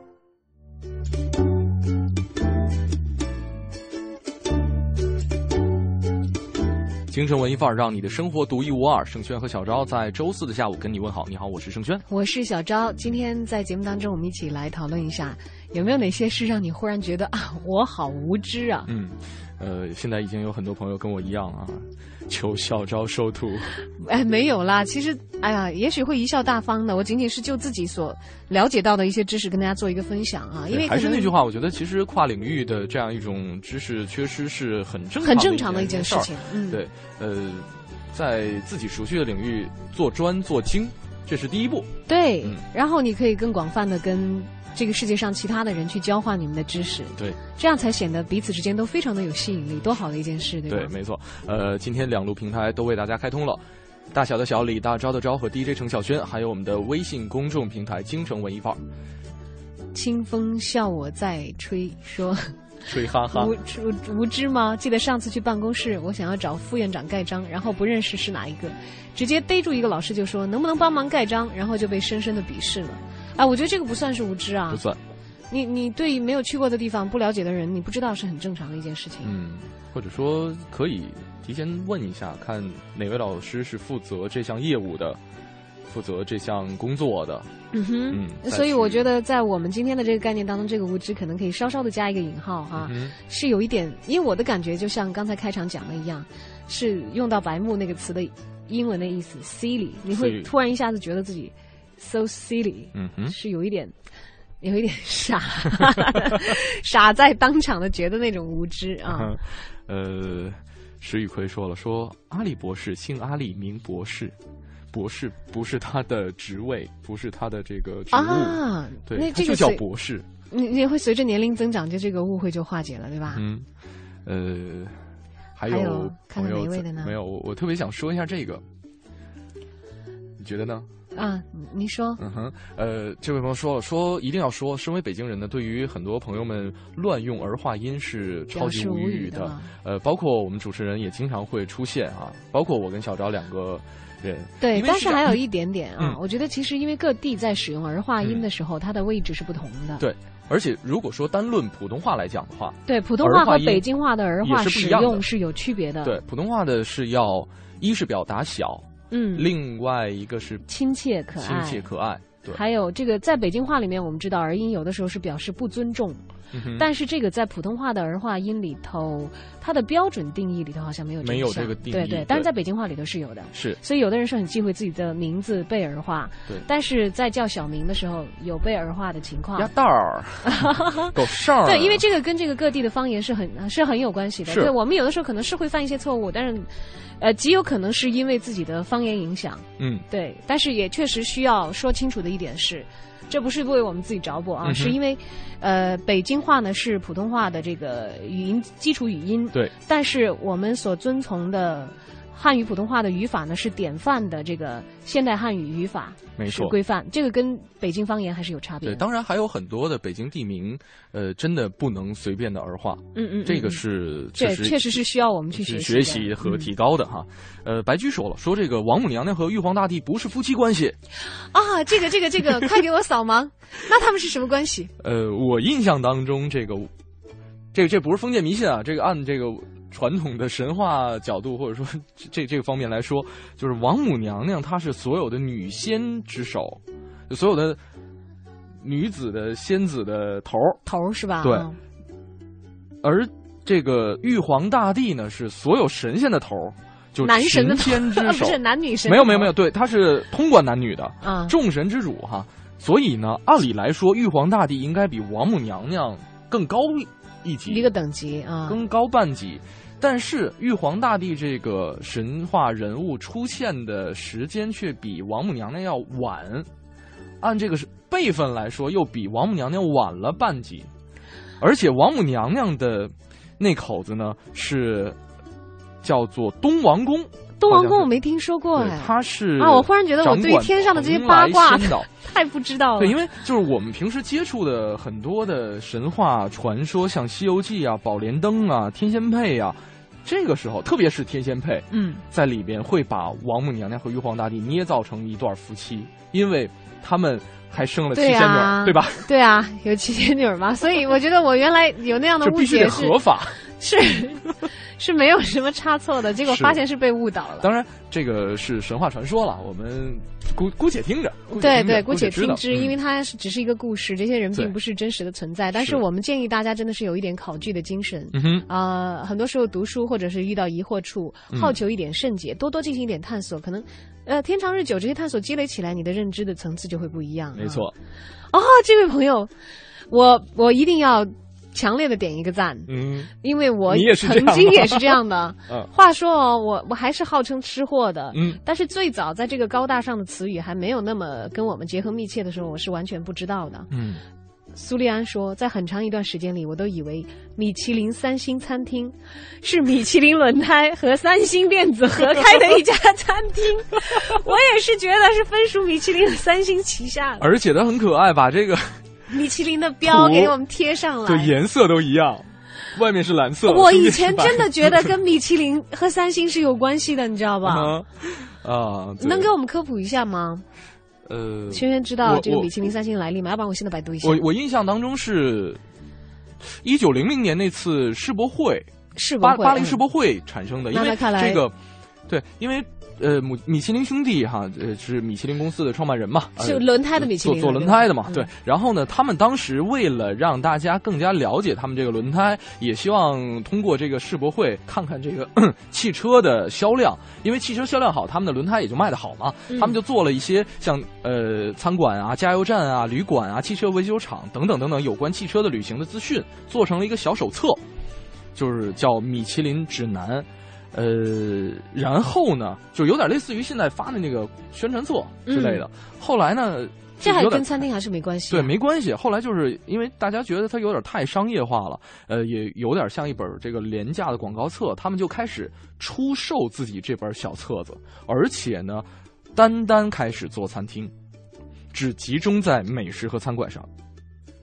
精神文艺范儿，让你的生活独一无二。盛轩和小昭在周四的下午跟你问好，你好，我是盛轩，我是小昭。今天在节目当中，我们一起来讨论一下，有没有哪些事让你忽然觉得啊，我好无知啊？嗯。呃，现在已经有很多朋友跟我一样啊，求校招收徒。哎，没有啦，其实，哎呀，也许会贻笑大方的。我仅仅是就自己所了解到的一些知识跟大家做一个分享啊。因为还是那句话，我觉得其实跨领域的这样一种知识缺失是很正常、很正常的一件事情。嗯，对，呃，在自己熟悉的领域做专做精，这是第一步。对，然后你可以更广泛的跟。这个世界上其他的人去交换你们的知识，对，这样才显得彼此之间都非常的有吸引力，多好的一件事，对吧？对，没错。呃，今天两路平台都为大家开通了，大小的小李大招的招和 DJ 程晓轩，还有我们的微信公众平台京城文艺范儿。清风笑我在吹，说吹哈哈，无无知吗？记得上次去办公室，我想要找副院长盖章，然后不认识是哪一个，直接逮住一个老师就说能不能帮忙盖章，然后就被深深的鄙视了。啊，我觉得这个不算是无知啊，不算。你你对没有去过的地方不了解的人，你不知道是很正常的一件事情。嗯，或者说可以提前问一下，看哪位老师是负责这项业务的，负责这项工作的。嗯哼，嗯。所以我觉得在我们今天的这个概念当中，这个无知可能可以稍稍的加一个引号哈，是有一点，因为我的感觉就像刚才开场讲的一样，是用到“白目”那个词的英文的意思，silly，你会突然一下子觉得自己。So silly，嗯哼，是有一点，有一点 傻，傻在当场的觉得那种无知啊。呃，石宇奎说了，说阿里博士姓阿里，名博士，博士不是他的职位，不是他的这个职务，对，这个叫博士。你你会随着年龄增长，就这个误会就化解了，对吧？嗯，呃，还有看看哪位的呢？没有，我我特别想说一下这个，你觉得呢？啊，您说。嗯哼，呃，这位朋友说了，说一定要说，身为北京人呢，对于很多朋友们乱用儿化音是超级无语的。呃，包括我们主持人也经常会出现啊，包括我跟小昭两个人。对，但是还有一点点啊，我觉得其实因为各地在使用儿化音的时候，它的位置是不同的。对，而且如果说单论普通话来讲的话，对普通话和北京话的儿化使用是有区别的。对，普通话的是要一是表达小。嗯，另外一个是亲切可爱，亲切可爱。对，还有这个在北京话里面，我们知道儿音有的时候是表示不尊重。但是这个在普通话的儿化音里头，它的标准定义里头好像没有没有这个定义，对对。但是在北京话里头是有的，是。所以有的人是很忌讳自己的名字被儿化，对。但是在叫小名的时候有被儿化的情况。鸭蛋儿，狗哨。对，因为这个跟这个各地的方言是很是很有关系的。对。我们有的时候可能是会犯一些错误，但是，呃，极有可能是因为自己的方言影响。嗯。对，但是也确实需要说清楚的一点是。这不是为我们自己找补啊，是因为，呃，北京话呢是普通话的这个语音基础语音，对，但是我们所遵从的。汉语普通话的语法呢是典范的这个现代汉语语法，没错，规范。这个跟北京方言还是有差别。对，当然还有很多的北京地名，呃，真的不能随便的儿化。嗯嗯，这个是确实确实是需要我们去学习学习和提高的哈。呃，白居说了，说这个王母娘娘和玉皇大帝不是夫妻关系。啊，这个这个这个，快给我扫盲！那他们是什么关系？呃，我印象当中，这个，这个这不是封建迷信啊，这个按这个。传统的神话角度，或者说 这这个方面来说，就是王母娘娘她是所有的女仙之首，所有的女子的仙子的头头是吧？对。而这个玉皇大帝呢，是所有神仙的头就男神的天之手，不是男女神，没有没有没有，对，他是通关男女的啊，众神之主哈。所以呢，按理来说，玉皇大帝应该比王母娘娘更高一级，一个等级啊，更高半级。但是玉皇大帝这个神话人物出现的时间却比王母娘娘要晚，按这个是辈分来说，又比王母娘娘晚了半级。而且王母娘娘的那口子呢，是叫做东王公。东王宫我没听说过哎，他是啊，我忽然觉得我对天上的这些八卦 太不知道了。对，因为就是我们平时接触的很多的神话传说，像《西游记》啊、《宝莲灯》啊、《天仙配》啊，这个时候特别是天仙配，嗯，在里边会把王母娘娘和玉皇大帝捏造成一对夫妻，因为他们还生了七仙女，对吧？对啊，有七仙女嘛，所以我觉得我原来有那样的误解是合法，是。是没有什么差错的，结果发现是被误导了。当然，这个是神话传说了，我们姑姑且听着。对对，姑且听之，因为它是只是一个故事，这些人并不是真实的存在。但是我们建议大家真的是有一点考据的精神。啊，很多时候读书或者是遇到疑惑处，好求一点圣解，多多进行一点探索，可能呃天长日久，这些探索积累起来，你的认知的层次就会不一样。没错。哦，这位朋友，我我一定要。强烈的点一个赞，嗯，因为我曾经也是这样的。嗯，话说哦，我我还是号称吃货的，嗯，但是最早在这个高大上的词语还没有那么跟我们结合密切的时候，我是完全不知道的。嗯，苏利安说，在很长一段时间里，我都以为米其林三星餐厅是米其林轮胎和三星电子合开的一家餐厅。我也是觉得是分属米其林和三星旗下的，而且它很可爱，把这个。米其林的标给我们贴上了，对，颜色都一样，外面是蓝色。我以前真的觉得跟 米其林和三星是有关系的，你知道吧？啊，能给我们科普一下吗？呃，轩轩知道这个米其林三星来历吗？要不然我现在百度一下。我我印象当中是，一九零零年那次世博会，世博会，巴黎世博会产生的，因为这个，对，因为。呃，米米其林兄弟哈，呃，是米其林公司的创办人嘛，是轮胎的米其林做做轮胎的嘛，对。然后呢，他们当时为了让大家更加了解他们这个轮胎，也希望通过这个世博会看看这个 汽车的销量，因为汽车销量好，他们的轮胎也就卖得好嘛。他们就做了一些像呃餐馆啊、加油站啊、旅馆啊、汽车维修厂等等等等有关汽车的旅行的资讯，做成了一个小手册，就是叫《米其林指南》。呃，然后呢，就有点类似于现在发的那个宣传册之类的。后来呢，这还跟餐厅还是没关系。对，没关系。后来就是因为大家觉得它有点太商业化了，呃，也有点像一本这个廉价的广告册，他们就开始出售自己这本小册子，而且呢，单单开始做餐厅，只集中在美食和餐馆上，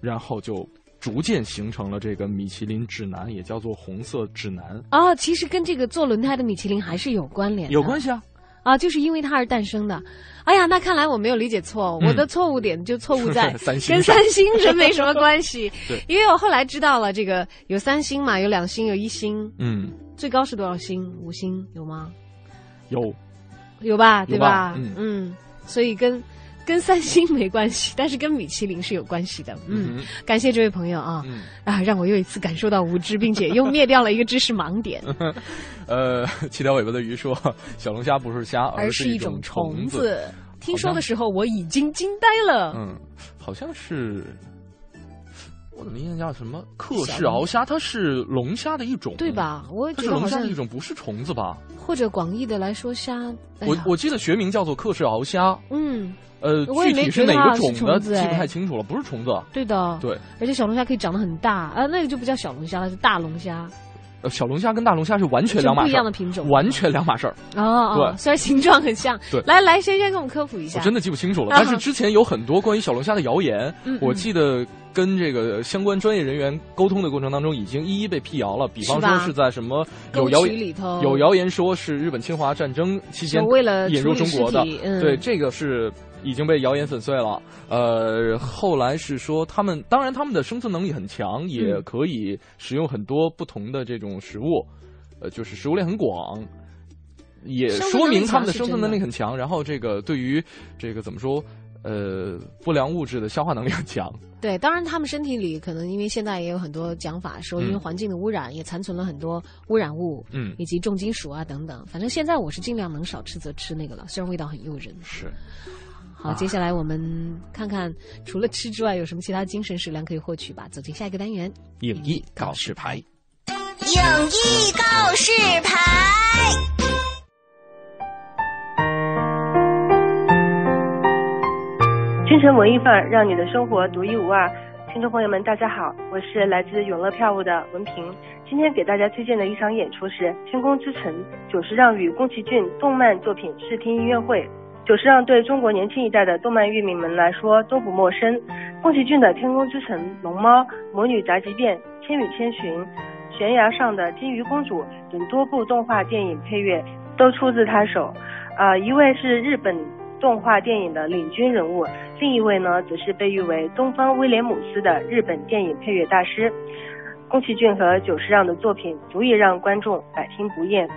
然后就。逐渐形成了这个米其林指南，也叫做红色指南啊。其实跟这个做轮胎的米其林还是有关联，有关系啊啊，就是因为它而诞生的。哎呀，那看来我没有理解错误，我的错误点就错误在 跟三星真没什么关系。对，因为我后来知道了，这个有三星嘛，有两星，有一星。嗯，最高是多少星？五星有吗？有，有吧？对吧？嗯嗯，所以跟。跟三星没关系，但是跟米其林是有关系的。嗯，感谢这位朋友啊，啊，让我又一次感受到无知，并且又灭掉了一个知识盲点。呃，七条尾巴的鱼说，小龙虾不是虾，而是一种虫子。听说的时候，我已经惊呆了。嗯，好像是，我怎么印象叫什么克氏鳌虾？它是龙虾的一种，对吧？我它是龙虾的一种，不是虫子吧？或者广义的来说，虾，我我记得学名叫做克氏鳌虾。嗯。呃，具体是哪个种的记不太清楚了，不是虫子。对的，对。而且小龙虾可以长得很大，啊，那个就不叫小龙虾了，是大龙虾。呃，小龙虾跟大龙虾是完全两码事不一样的品种，完全两码事儿。哦，对，虽然形状很像。对，来来，先先给我们科普一下。我真的记不清楚了，但是之前有很多关于小龙虾的谣言，我记得跟这个相关专业人员沟通的过程当中，已经一一被辟谣了。比方说是在什么有谣言里头有谣言说是日本侵华战争期间为了引入中国的，对，这个是。已经被谣言粉碎了。呃，后来是说他们，当然他们的生存能力很强，也可以使用很多不同的这种食物，呃，就是食物链很广，也说明他们的生存能力很强。然后这个对于这个怎么说，呃不良物质的消化能力很强。对，当然他们身体里可能因为现在也有很多讲法说，因为环境的污染也残存了很多污染物，嗯，以及重金属啊等等。反正现在我是尽量能少吃则吃那个了，虽然味道很诱人。是。好，接下来我们看看除了吃之外有什么其他精神食粮可以获取吧。走进下一个单元，影艺告示牌。影艺告示牌。京城文艺范儿，让你的生活独一无二。听众朋友们，大家好，我是来自永乐票务的文平。今天给大家推荐的一场演出是《天空之城》，久石让与宫崎骏动漫作品视听音乐会。久石让对中国年轻一代的动漫乐迷们来说都不陌生，宫崎骏的《天空之城》、《龙猫》、《魔女宅急便》、《千与千寻》、《悬崖上的金鱼公主》等多部动画电影配乐都出自他手。啊，一位是日本动画电影的领军人物，另一位呢则是被誉为东方威廉姆斯的日本电影配乐大师。宫崎骏和久石让的作品足以让观众百听不厌。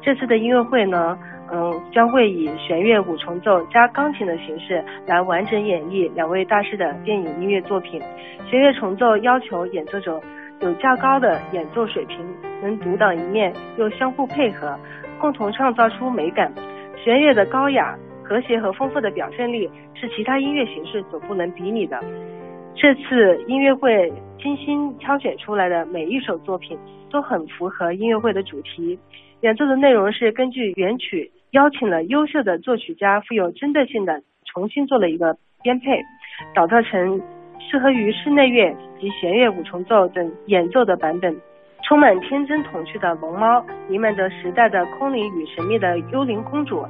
这次的音乐会呢？嗯，将会以弦乐五重奏加钢琴的形式来完整演绎两位大师的电影音乐作品。弦乐重奏要求演奏者有较高的演奏水平，能独当一面又相互配合，共同创造出美感。弦乐的高雅、和谐和丰富的表现力是其他音乐形式所不能比拟的。这次音乐会精心挑选出来的每一首作品都很符合音乐会的主题。演奏的内容是根据原曲，邀请了优秀的作曲家，富有针对性的重新做了一个编配，打造成适合于室内乐及弦乐五重奏等演奏的版本。充满天真童趣的龙猫，弥漫着时代的空灵与神秘的幽灵公主，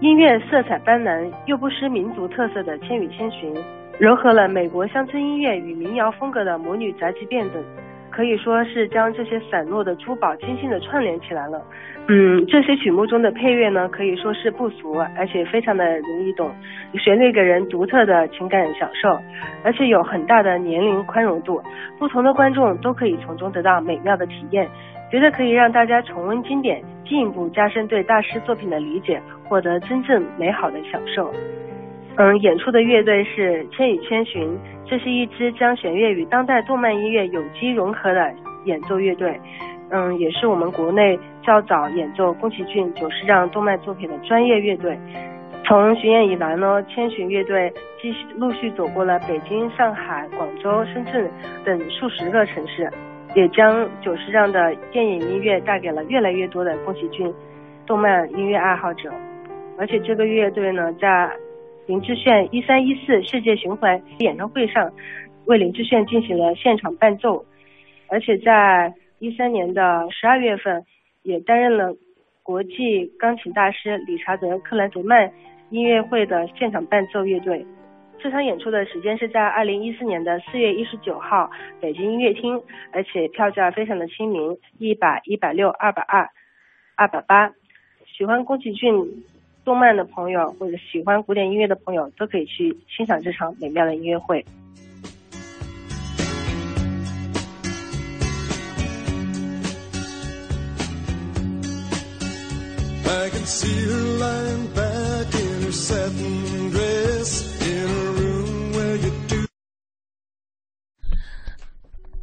音乐色彩斑斓又不失民族特色的千与千寻，融合了美国乡村音乐与民谣风格的魔女宅急便等。可以说是将这些散落的珠宝精心的串联起来了。嗯，这些曲目中的配乐呢，可以说是不俗，而且非常的容易懂，旋律给人独特的情感享受，而且有很大的年龄宽容度，不同的观众都可以从中得到美妙的体验，觉得可以让大家重温经典，进一步加深对大师作品的理解，获得真正美好的享受。嗯，演出的乐队是千与千寻。这是一支将弦乐与当代动漫音乐有机融合的演奏乐队，嗯，也是我们国内较早演奏宫崎骏久石让动漫作品的专业乐队。从巡演以来呢，千寻乐队继续陆续走过了北京、上海、广州、深圳等数十个城市，也将久石让的电影音乐带给了越来越多的宫崎骏动漫音乐爱好者。而且这个乐队呢，在林志炫一三一四世界巡回演唱会上，为林志炫进行了现场伴奏，而且在一三年的十二月份，也担任了国际钢琴大师理查德克兰德曼音乐会的现场伴奏乐队。这场演出的时间是在二零一四年的四月一十九号，北京音乐厅，而且票价非常的亲民，一百、一百六、二百二、二百八。喜欢宫崎骏。动漫的朋友或者喜欢古典音乐的朋友都可以去欣赏这场美妙的音乐会。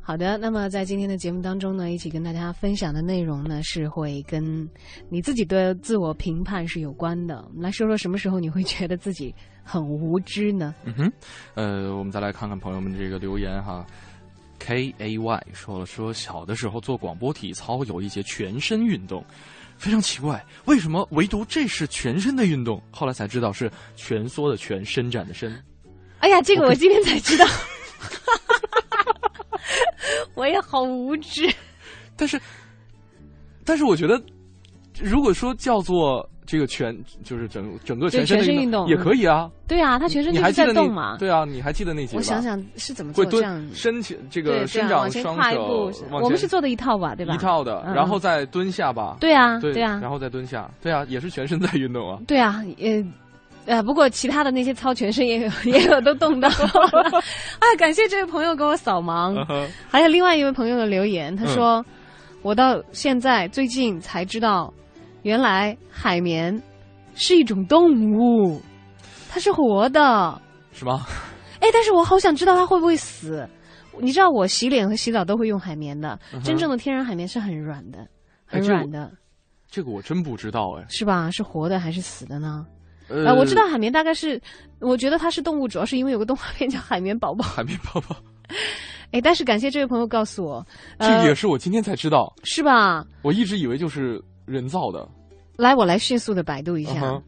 好的，那么在今天的节目当中呢，一起跟大家分享的内容呢，是会跟你自己的自我评判是有关的。我们来说说什么时候你会觉得自己很无知呢？嗯哼，呃，我们再来看看朋友们这个留言哈。K A Y 说了说小的时候做广播体操有一节全身运动，非常奇怪，为什么唯独这是全身的运动？后来才知道是蜷缩的蜷，伸展的伸。哎呀，这个我今天才知道。我也好无知，但是，但是我觉得，如果说叫做这个全，就是整整个全身运动也可以啊。对啊，他全身就是在动嘛。对啊，你还记得那节？我想想是怎么做这样伸起这个伸展双手，我们是做的一套吧，对吧？一套的，然后再蹲下吧。对啊，对啊，然后再蹲下，对啊，也是全身在运动啊。对啊，呃。呃，不过其他的那些操全身也有 也有都动到，啊，感谢这位朋友给我扫盲。还有另外一位朋友的留言，他说：“我到现在最近才知道，原来海绵是一种动物，它是活的。”是吗？哎，但是我好想知道它会不会死。你知道我洗脸和洗澡都会用海绵的，真正的天然海绵是很软的，很软的。这个我真不知道哎，是吧？是活的还是死的呢？呃，我知道海绵大概是，我觉得它是动物，主要是因为有个动画片叫《海绵宝宝》。海绵宝宝。哎，但是感谢这位朋友告诉我，这也是我今天才知道，是吧？我一直以为就是人造的。来，我来迅速的百度一下。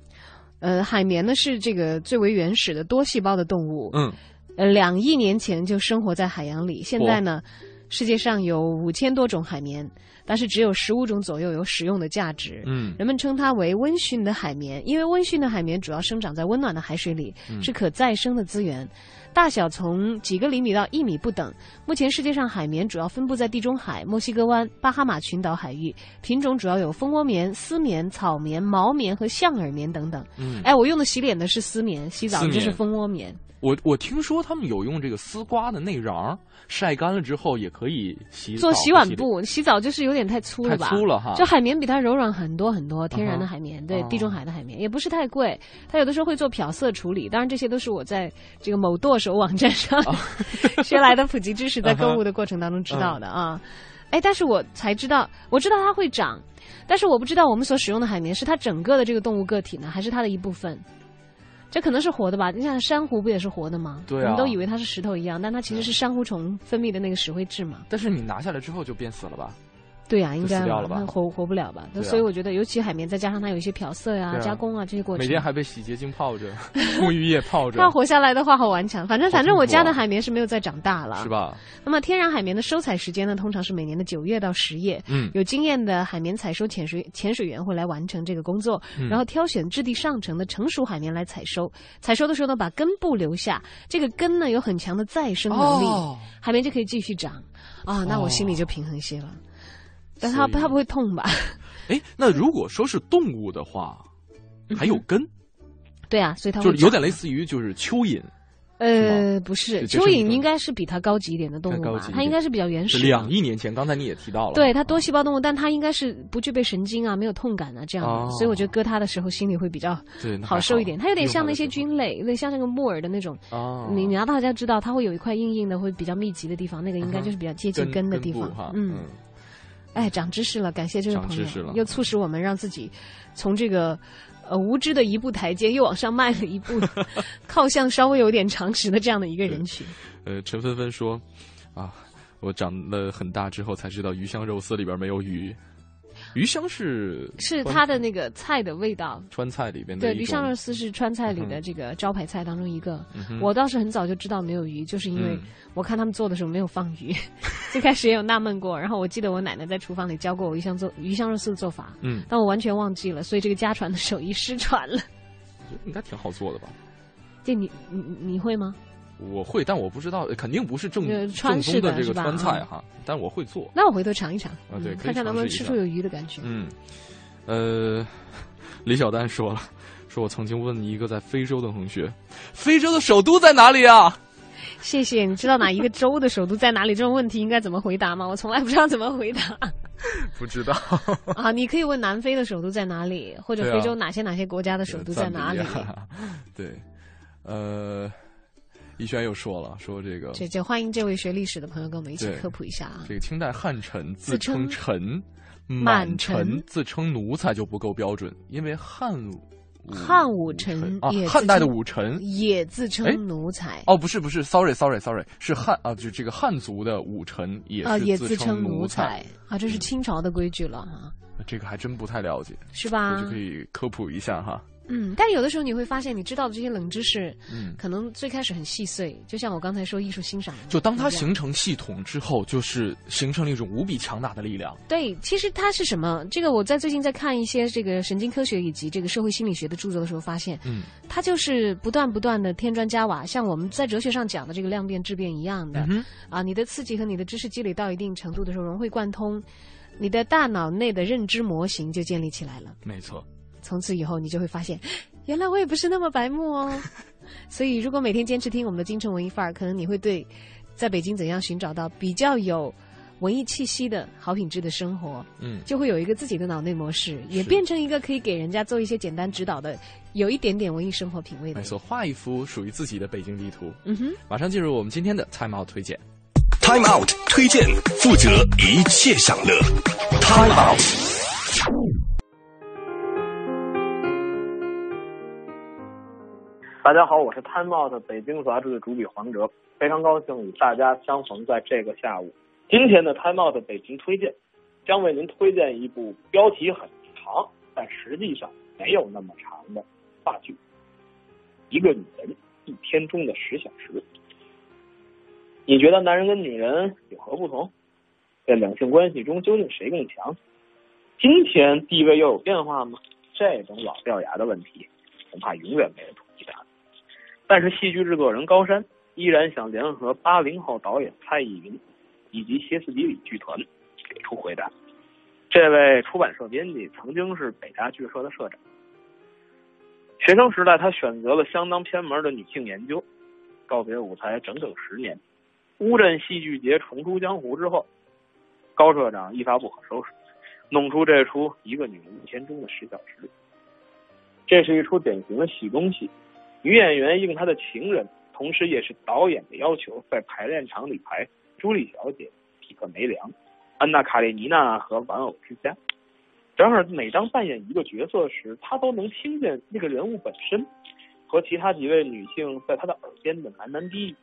呃，海绵呢是这个最为原始的多细胞的动物。嗯。呃，两亿年前就生活在海洋里。现在呢，世界上有五千多种海绵，但是只有十五种左右有使用的价值。嗯，人们称它为温驯的海绵，因为温驯的海绵主要生长在温暖的海水里，是可再生的资源。大小从几个厘米到一米不等。目前世界上海绵主要分布在地中海、墨西哥湾、巴哈马群岛海域，品种主要有蜂窝棉、丝棉、草棉、毛棉和象耳棉等等。嗯，哎，我用的洗脸的是丝棉，洗澡就是蜂窝棉。我我听说他们有用这个丝瓜的内瓤晒干了之后也可以洗做洗碗布，洗澡就是有点太粗了吧？太粗了哈！就海绵比它柔软很多很多，天然的海绵，对地中海的海绵也不是太贵。它有的时候会做漂色处理，当然这些都是我在这个某剁手网站上 学来的普及知识，在购物的过程当中知道的啊。哎，但是我才知道，我知道它会长，但是我不知道我们所使用的海绵是它整个的这个动物个体呢，还是它的一部分。这可能是活的吧？你像珊瑚不也是活的吗？对啊，我们都以为它是石头一样，但它其实是珊瑚虫分泌的那个石灰质嘛。但是你拿下来之后就变死了吧？对呀，应该了吧？活活不了吧？所以我觉得，尤其海绵，再加上它有一些漂色呀、加工啊这些过程，每天还被洗洁精泡着、沐浴液泡着，它活下来的话好顽强。反正反正我家的海绵是没有再长大了，是吧？那么天然海绵的收采时间呢，通常是每年的九月到十月。嗯，有经验的海绵采收潜水潜水员会来完成这个工作，然后挑选质地上乘的成熟海绵来采收。采收的时候呢，把根部留下，这个根呢有很强的再生能力，海绵就可以继续长。啊，那我心里就平衡些了。但它它不会痛吧？哎，那如果说是动物的话，还有根？对啊，所以它就是有点类似于就是蚯蚓。呃，不是，蚯蚓应该是比它高级一点的动物吧，它应该是比较原始。两亿年前，刚才你也提到了，对它多细胞动物，但它应该是不具备神经啊，没有痛感啊这样的，所以我觉得割它的时候心里会比较好受一点。它有点像那些菌类，有点像那个木耳的那种。你你要大家知道，它会有一块硬硬的，会比较密集的地方，那个应该就是比较接近根的地方。嗯。哎，长知识了，感谢这位朋友，又促使我们让自己从这个呃无知的一步台阶又往上迈了一步，靠向稍微有点常识的这样的一个人群。呃，陈芬芬说：“啊，我长了很大之后才知道鱼香肉丝里边没有鱼。”鱼香是是它的那个菜的味道，川菜里边的。对，鱼香肉丝是川菜里的这个招牌菜当中一个。我倒是很早就知道没有鱼，就是因为我看他们做的时候没有放鱼。最开始也有纳闷过，然后我记得我奶奶在厨房里教过我鱼香做鱼香肉丝的做法，嗯，但我完全忘记了，所以这个家传的手艺失传了。应该挺好做的吧？这你你你会吗？我会，但我不知道，肯定不是正正宗的这个川菜哈。但我会做。那我回头尝一尝啊，对，看看能不能吃出有鱼的感觉。嗯，呃，李小丹说了，说我曾经问一个在非洲的同学，非洲的首都在哪里啊？谢谢，你知道哪一个州的首都在哪里？这种问题应该怎么回答吗？我从来不知道怎么回答。不知道 啊，你可以问南非的首都在哪里，或者非洲哪些哪些国家的首都在哪里？对，呃。逸轩又说了，说这个，这这欢迎这位学历史的朋友跟我们一起科普一下啊。这个清代汉臣自称臣，满臣自称奴才就不够标准，因为汉武汉武臣啊，汉代的武臣也自称奴才。哦，不是不是，sorry sorry sorry，是汉啊，就这个汉族的武臣也啊也自称奴才啊，这是清朝的规矩了哈。这个还真不太了解，是吧？我就可以科普一下哈。嗯，但有的时候你会发现，你知道的这些冷知识，嗯，可能最开始很细碎，就像我刚才说艺术欣赏，就当它形成系统之后，就是形成了一种无比强大的力量。对，其实它是什么？这个我在最近在看一些这个神经科学以及这个社会心理学的著作的时候，发现，嗯，它就是不断不断的添砖加瓦，像我们在哲学上讲的这个量变质变一样的，啊，你的刺激和你的知识积累到一定程度的时候融会贯通，你的大脑内的认知模型就建立起来了。没错，从此以后你就会发现。原来我也不是那么白目哦，所以如果每天坚持听我们的京城文艺范儿，可能你会对在北京怎样寻找到比较有文艺气息的好品质的生活，嗯，就会有一个自己的脑内模式，也变成一个可以给人家做一些简单指导的，有一点点文艺生活品味的。没错，画一幅属于自己的北京地图。嗯哼，马上进入我们今天的 Time Out 推荐。Time Out 推荐，负责一切享乐。Time Out。大家好，我是 Time Out 北京杂志的主笔黄哲，非常高兴与大家相逢在这个下午。今天的 Time Out 北京推荐，将为您推荐一部标题很长，但实际上没有那么长的话剧《一个女人一天中的十小时》。你觉得男人跟女人有何不同？在两性关系中究竟谁更强？今天地位又有变化吗？这种老掉牙的问题，恐怕永远没人统一答案。但是戏剧制作人高山依然想联合八零后导演蔡依林以及歇斯底里剧团给出回答。这位出版社编辑曾经是北大剧社的社长，学生时代他选择了相当偏门的女性研究，告别舞台整整十年。乌镇戏剧节重出江湖之后，高社长一发不可收拾，弄出这出《一个女人一天中的十小时》。这是一出典型的戏中戏，女演员应她的情人，同时也是导演的要求，在排练场里排朱莉小姐、皮克梅良、安娜卡列尼娜和玩偶之家。然而，每当扮演一个角色时，她都能听见那个人物本身和其他几位女性在她的耳边的喃喃低语。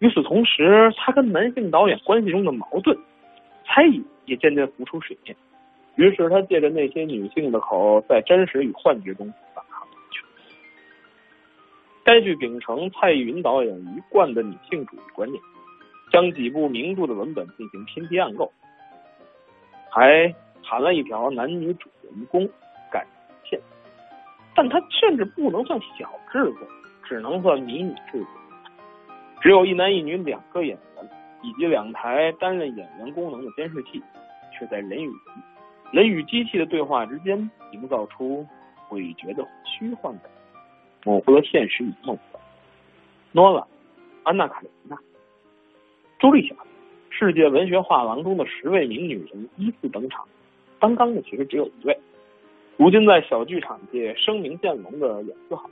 与此同时，他跟男性导演关系中的矛盾、猜疑也渐渐浮出水面。于是，他借着那些女性的口，在真实与幻觉中反。该剧秉承蔡依云导演一贯的女性主义观念，将几部名著的文本进行拼贴暗构，还含了一条男女主人公感情线。但它甚至不能算小制作，只能算迷你制作。只有一男一女两个演员，以及两台担任演员功能的监视器，却在人与人与机器的对话之间，营造出诡谲的虚幻感，模糊了现实与梦幻。诺拉、安娜卡列尼娜、朱莉小姐，世界文学画廊中的十位名女人依次登场，刚刚的其实只有一位，如今在小剧场界声名渐隆的演思航。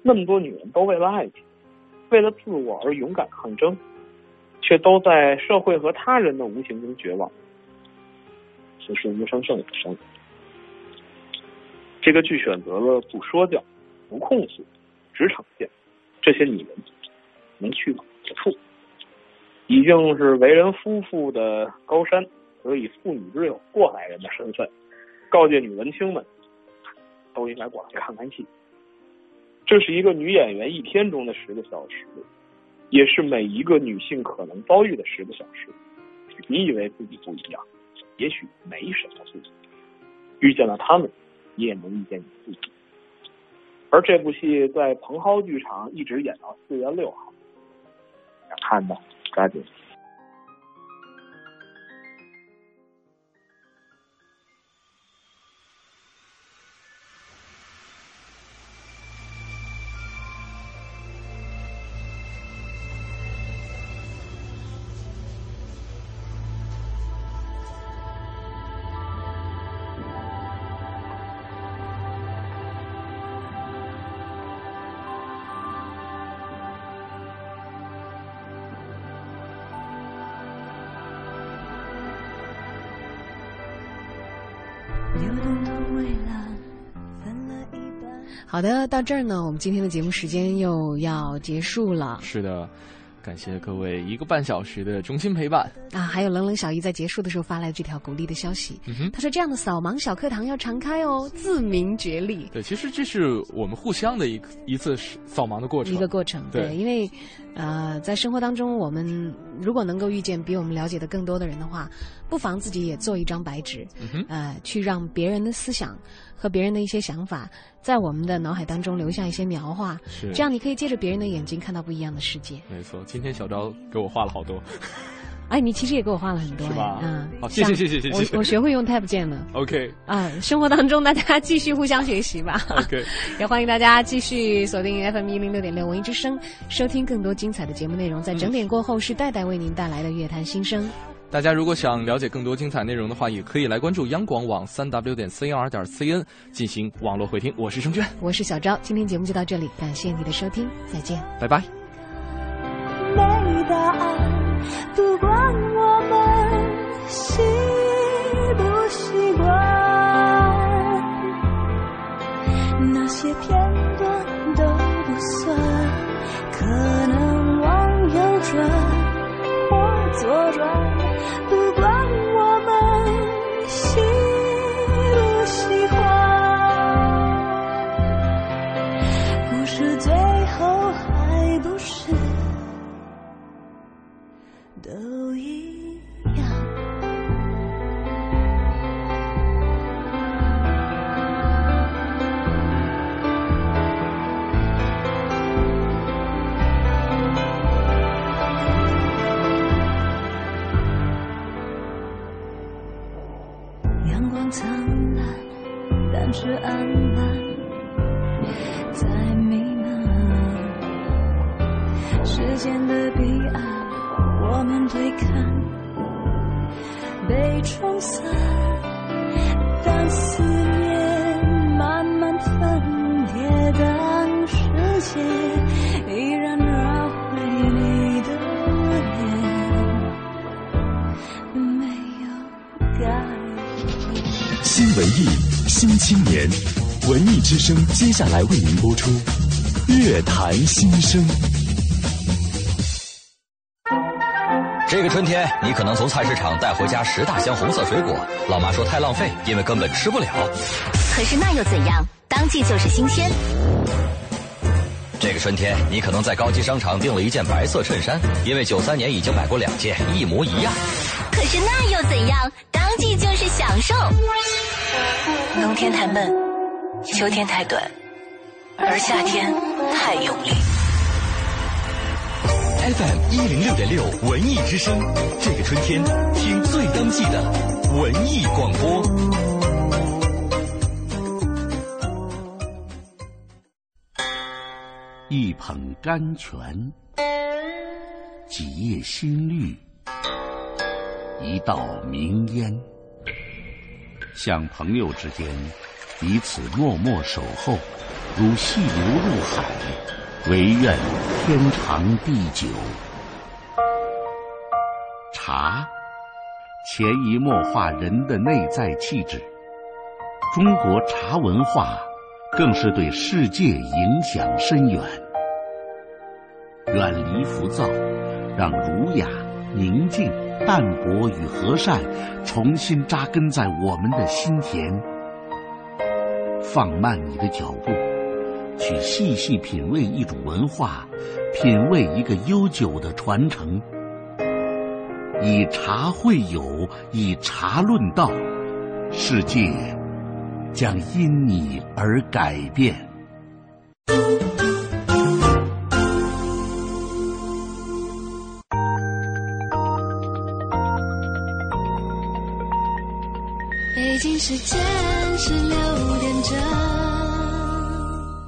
那么多女人都为了爱情。为了自我而勇敢抗争，却都在社会和他人的无形中绝望。此时无声胜有声。这个剧选择了不说教、不控诉，职场见这些女人能去往何处。已经是为人夫妇的高山，则以妇女之友、过来人的身份，告诫女文青们，都应该过来看看戏。这是一个女演员一天中的十个小时，也是每一个女性可能遭遇的十个小时。你以为自己不一样，也许没什么不一样。遇见了他们，你也能遇见你自己。而这部戏在蓬蒿剧场一直演到四月六号，想看的抓紧。好的，到这儿呢，我们今天的节目时间又要结束了。是的，感谢各位一个半小时的衷心陪伴啊！还有冷冷小姨在结束的时候发来这条鼓励的消息，他说：“这样的扫盲小课堂要常开哦，自鸣觉厉。”对，其实这是我们互相的一一次扫盲的过程，一个过程。对，因为呃，在生活当中，我们如果能够遇见比我们了解的更多的人的话，不妨自己也做一张白纸，呃，去让别人的思想。和别人的一些想法，在我们的脑海当中留下一些描画，这样你可以借着别人的眼睛看到不一样的世界。没错，今天小昭给我画了好多。哎，你其实也给我画了很多，是吧？嗯，好，谢谢谢谢谢谢。我我学会用 Tab 键了。OK。啊，生活当中大家继续互相学习吧。OK。也欢迎大家继续锁定 FM 一零六点六文艺之声，收听更多精彩的节目内容。在整点过后是戴戴为您带来的乐坛新声。大家如果想了解更多精彩内容的话，也可以来关注央广网三 W 点 CR 点 CN 进行网络回听。我是盛娟，我是小昭，今天节目就到这里，感谢你的收听，再见，拜拜。没答案，不管我们习不习惯，那些片段都不算，可能往右转或左转。声接下来为您播出乐坛新声。这个春天，你可能从菜市场带回家十大箱红色水果，老妈说太浪费，因为根本吃不了。可是那又怎样？当季就是新鲜。这个春天，你可能在高级商场订了一件白色衬衫，因为九三年已经买过两件，一模一样。可是那又怎样？当季就是享受。冬天太闷，秋天太短，而夏天太用力。FM 一零六点六文艺之声，这个春天听最当季的文艺广播。一捧甘泉，几叶新绿，一道明烟，像朋友之间彼此默默守候，如细流入海，唯愿天长地久。茶，潜移默化人的内在气质。中国茶文化。更是对世界影响深远。远离浮躁，让儒雅、宁静、淡泊与和善重新扎根在我们的心田。放慢你的脚步，去细细品味一种文化，品味一个悠久的传承。以茶会友，以茶论道，世界。将因你而改变。北京时间是六点整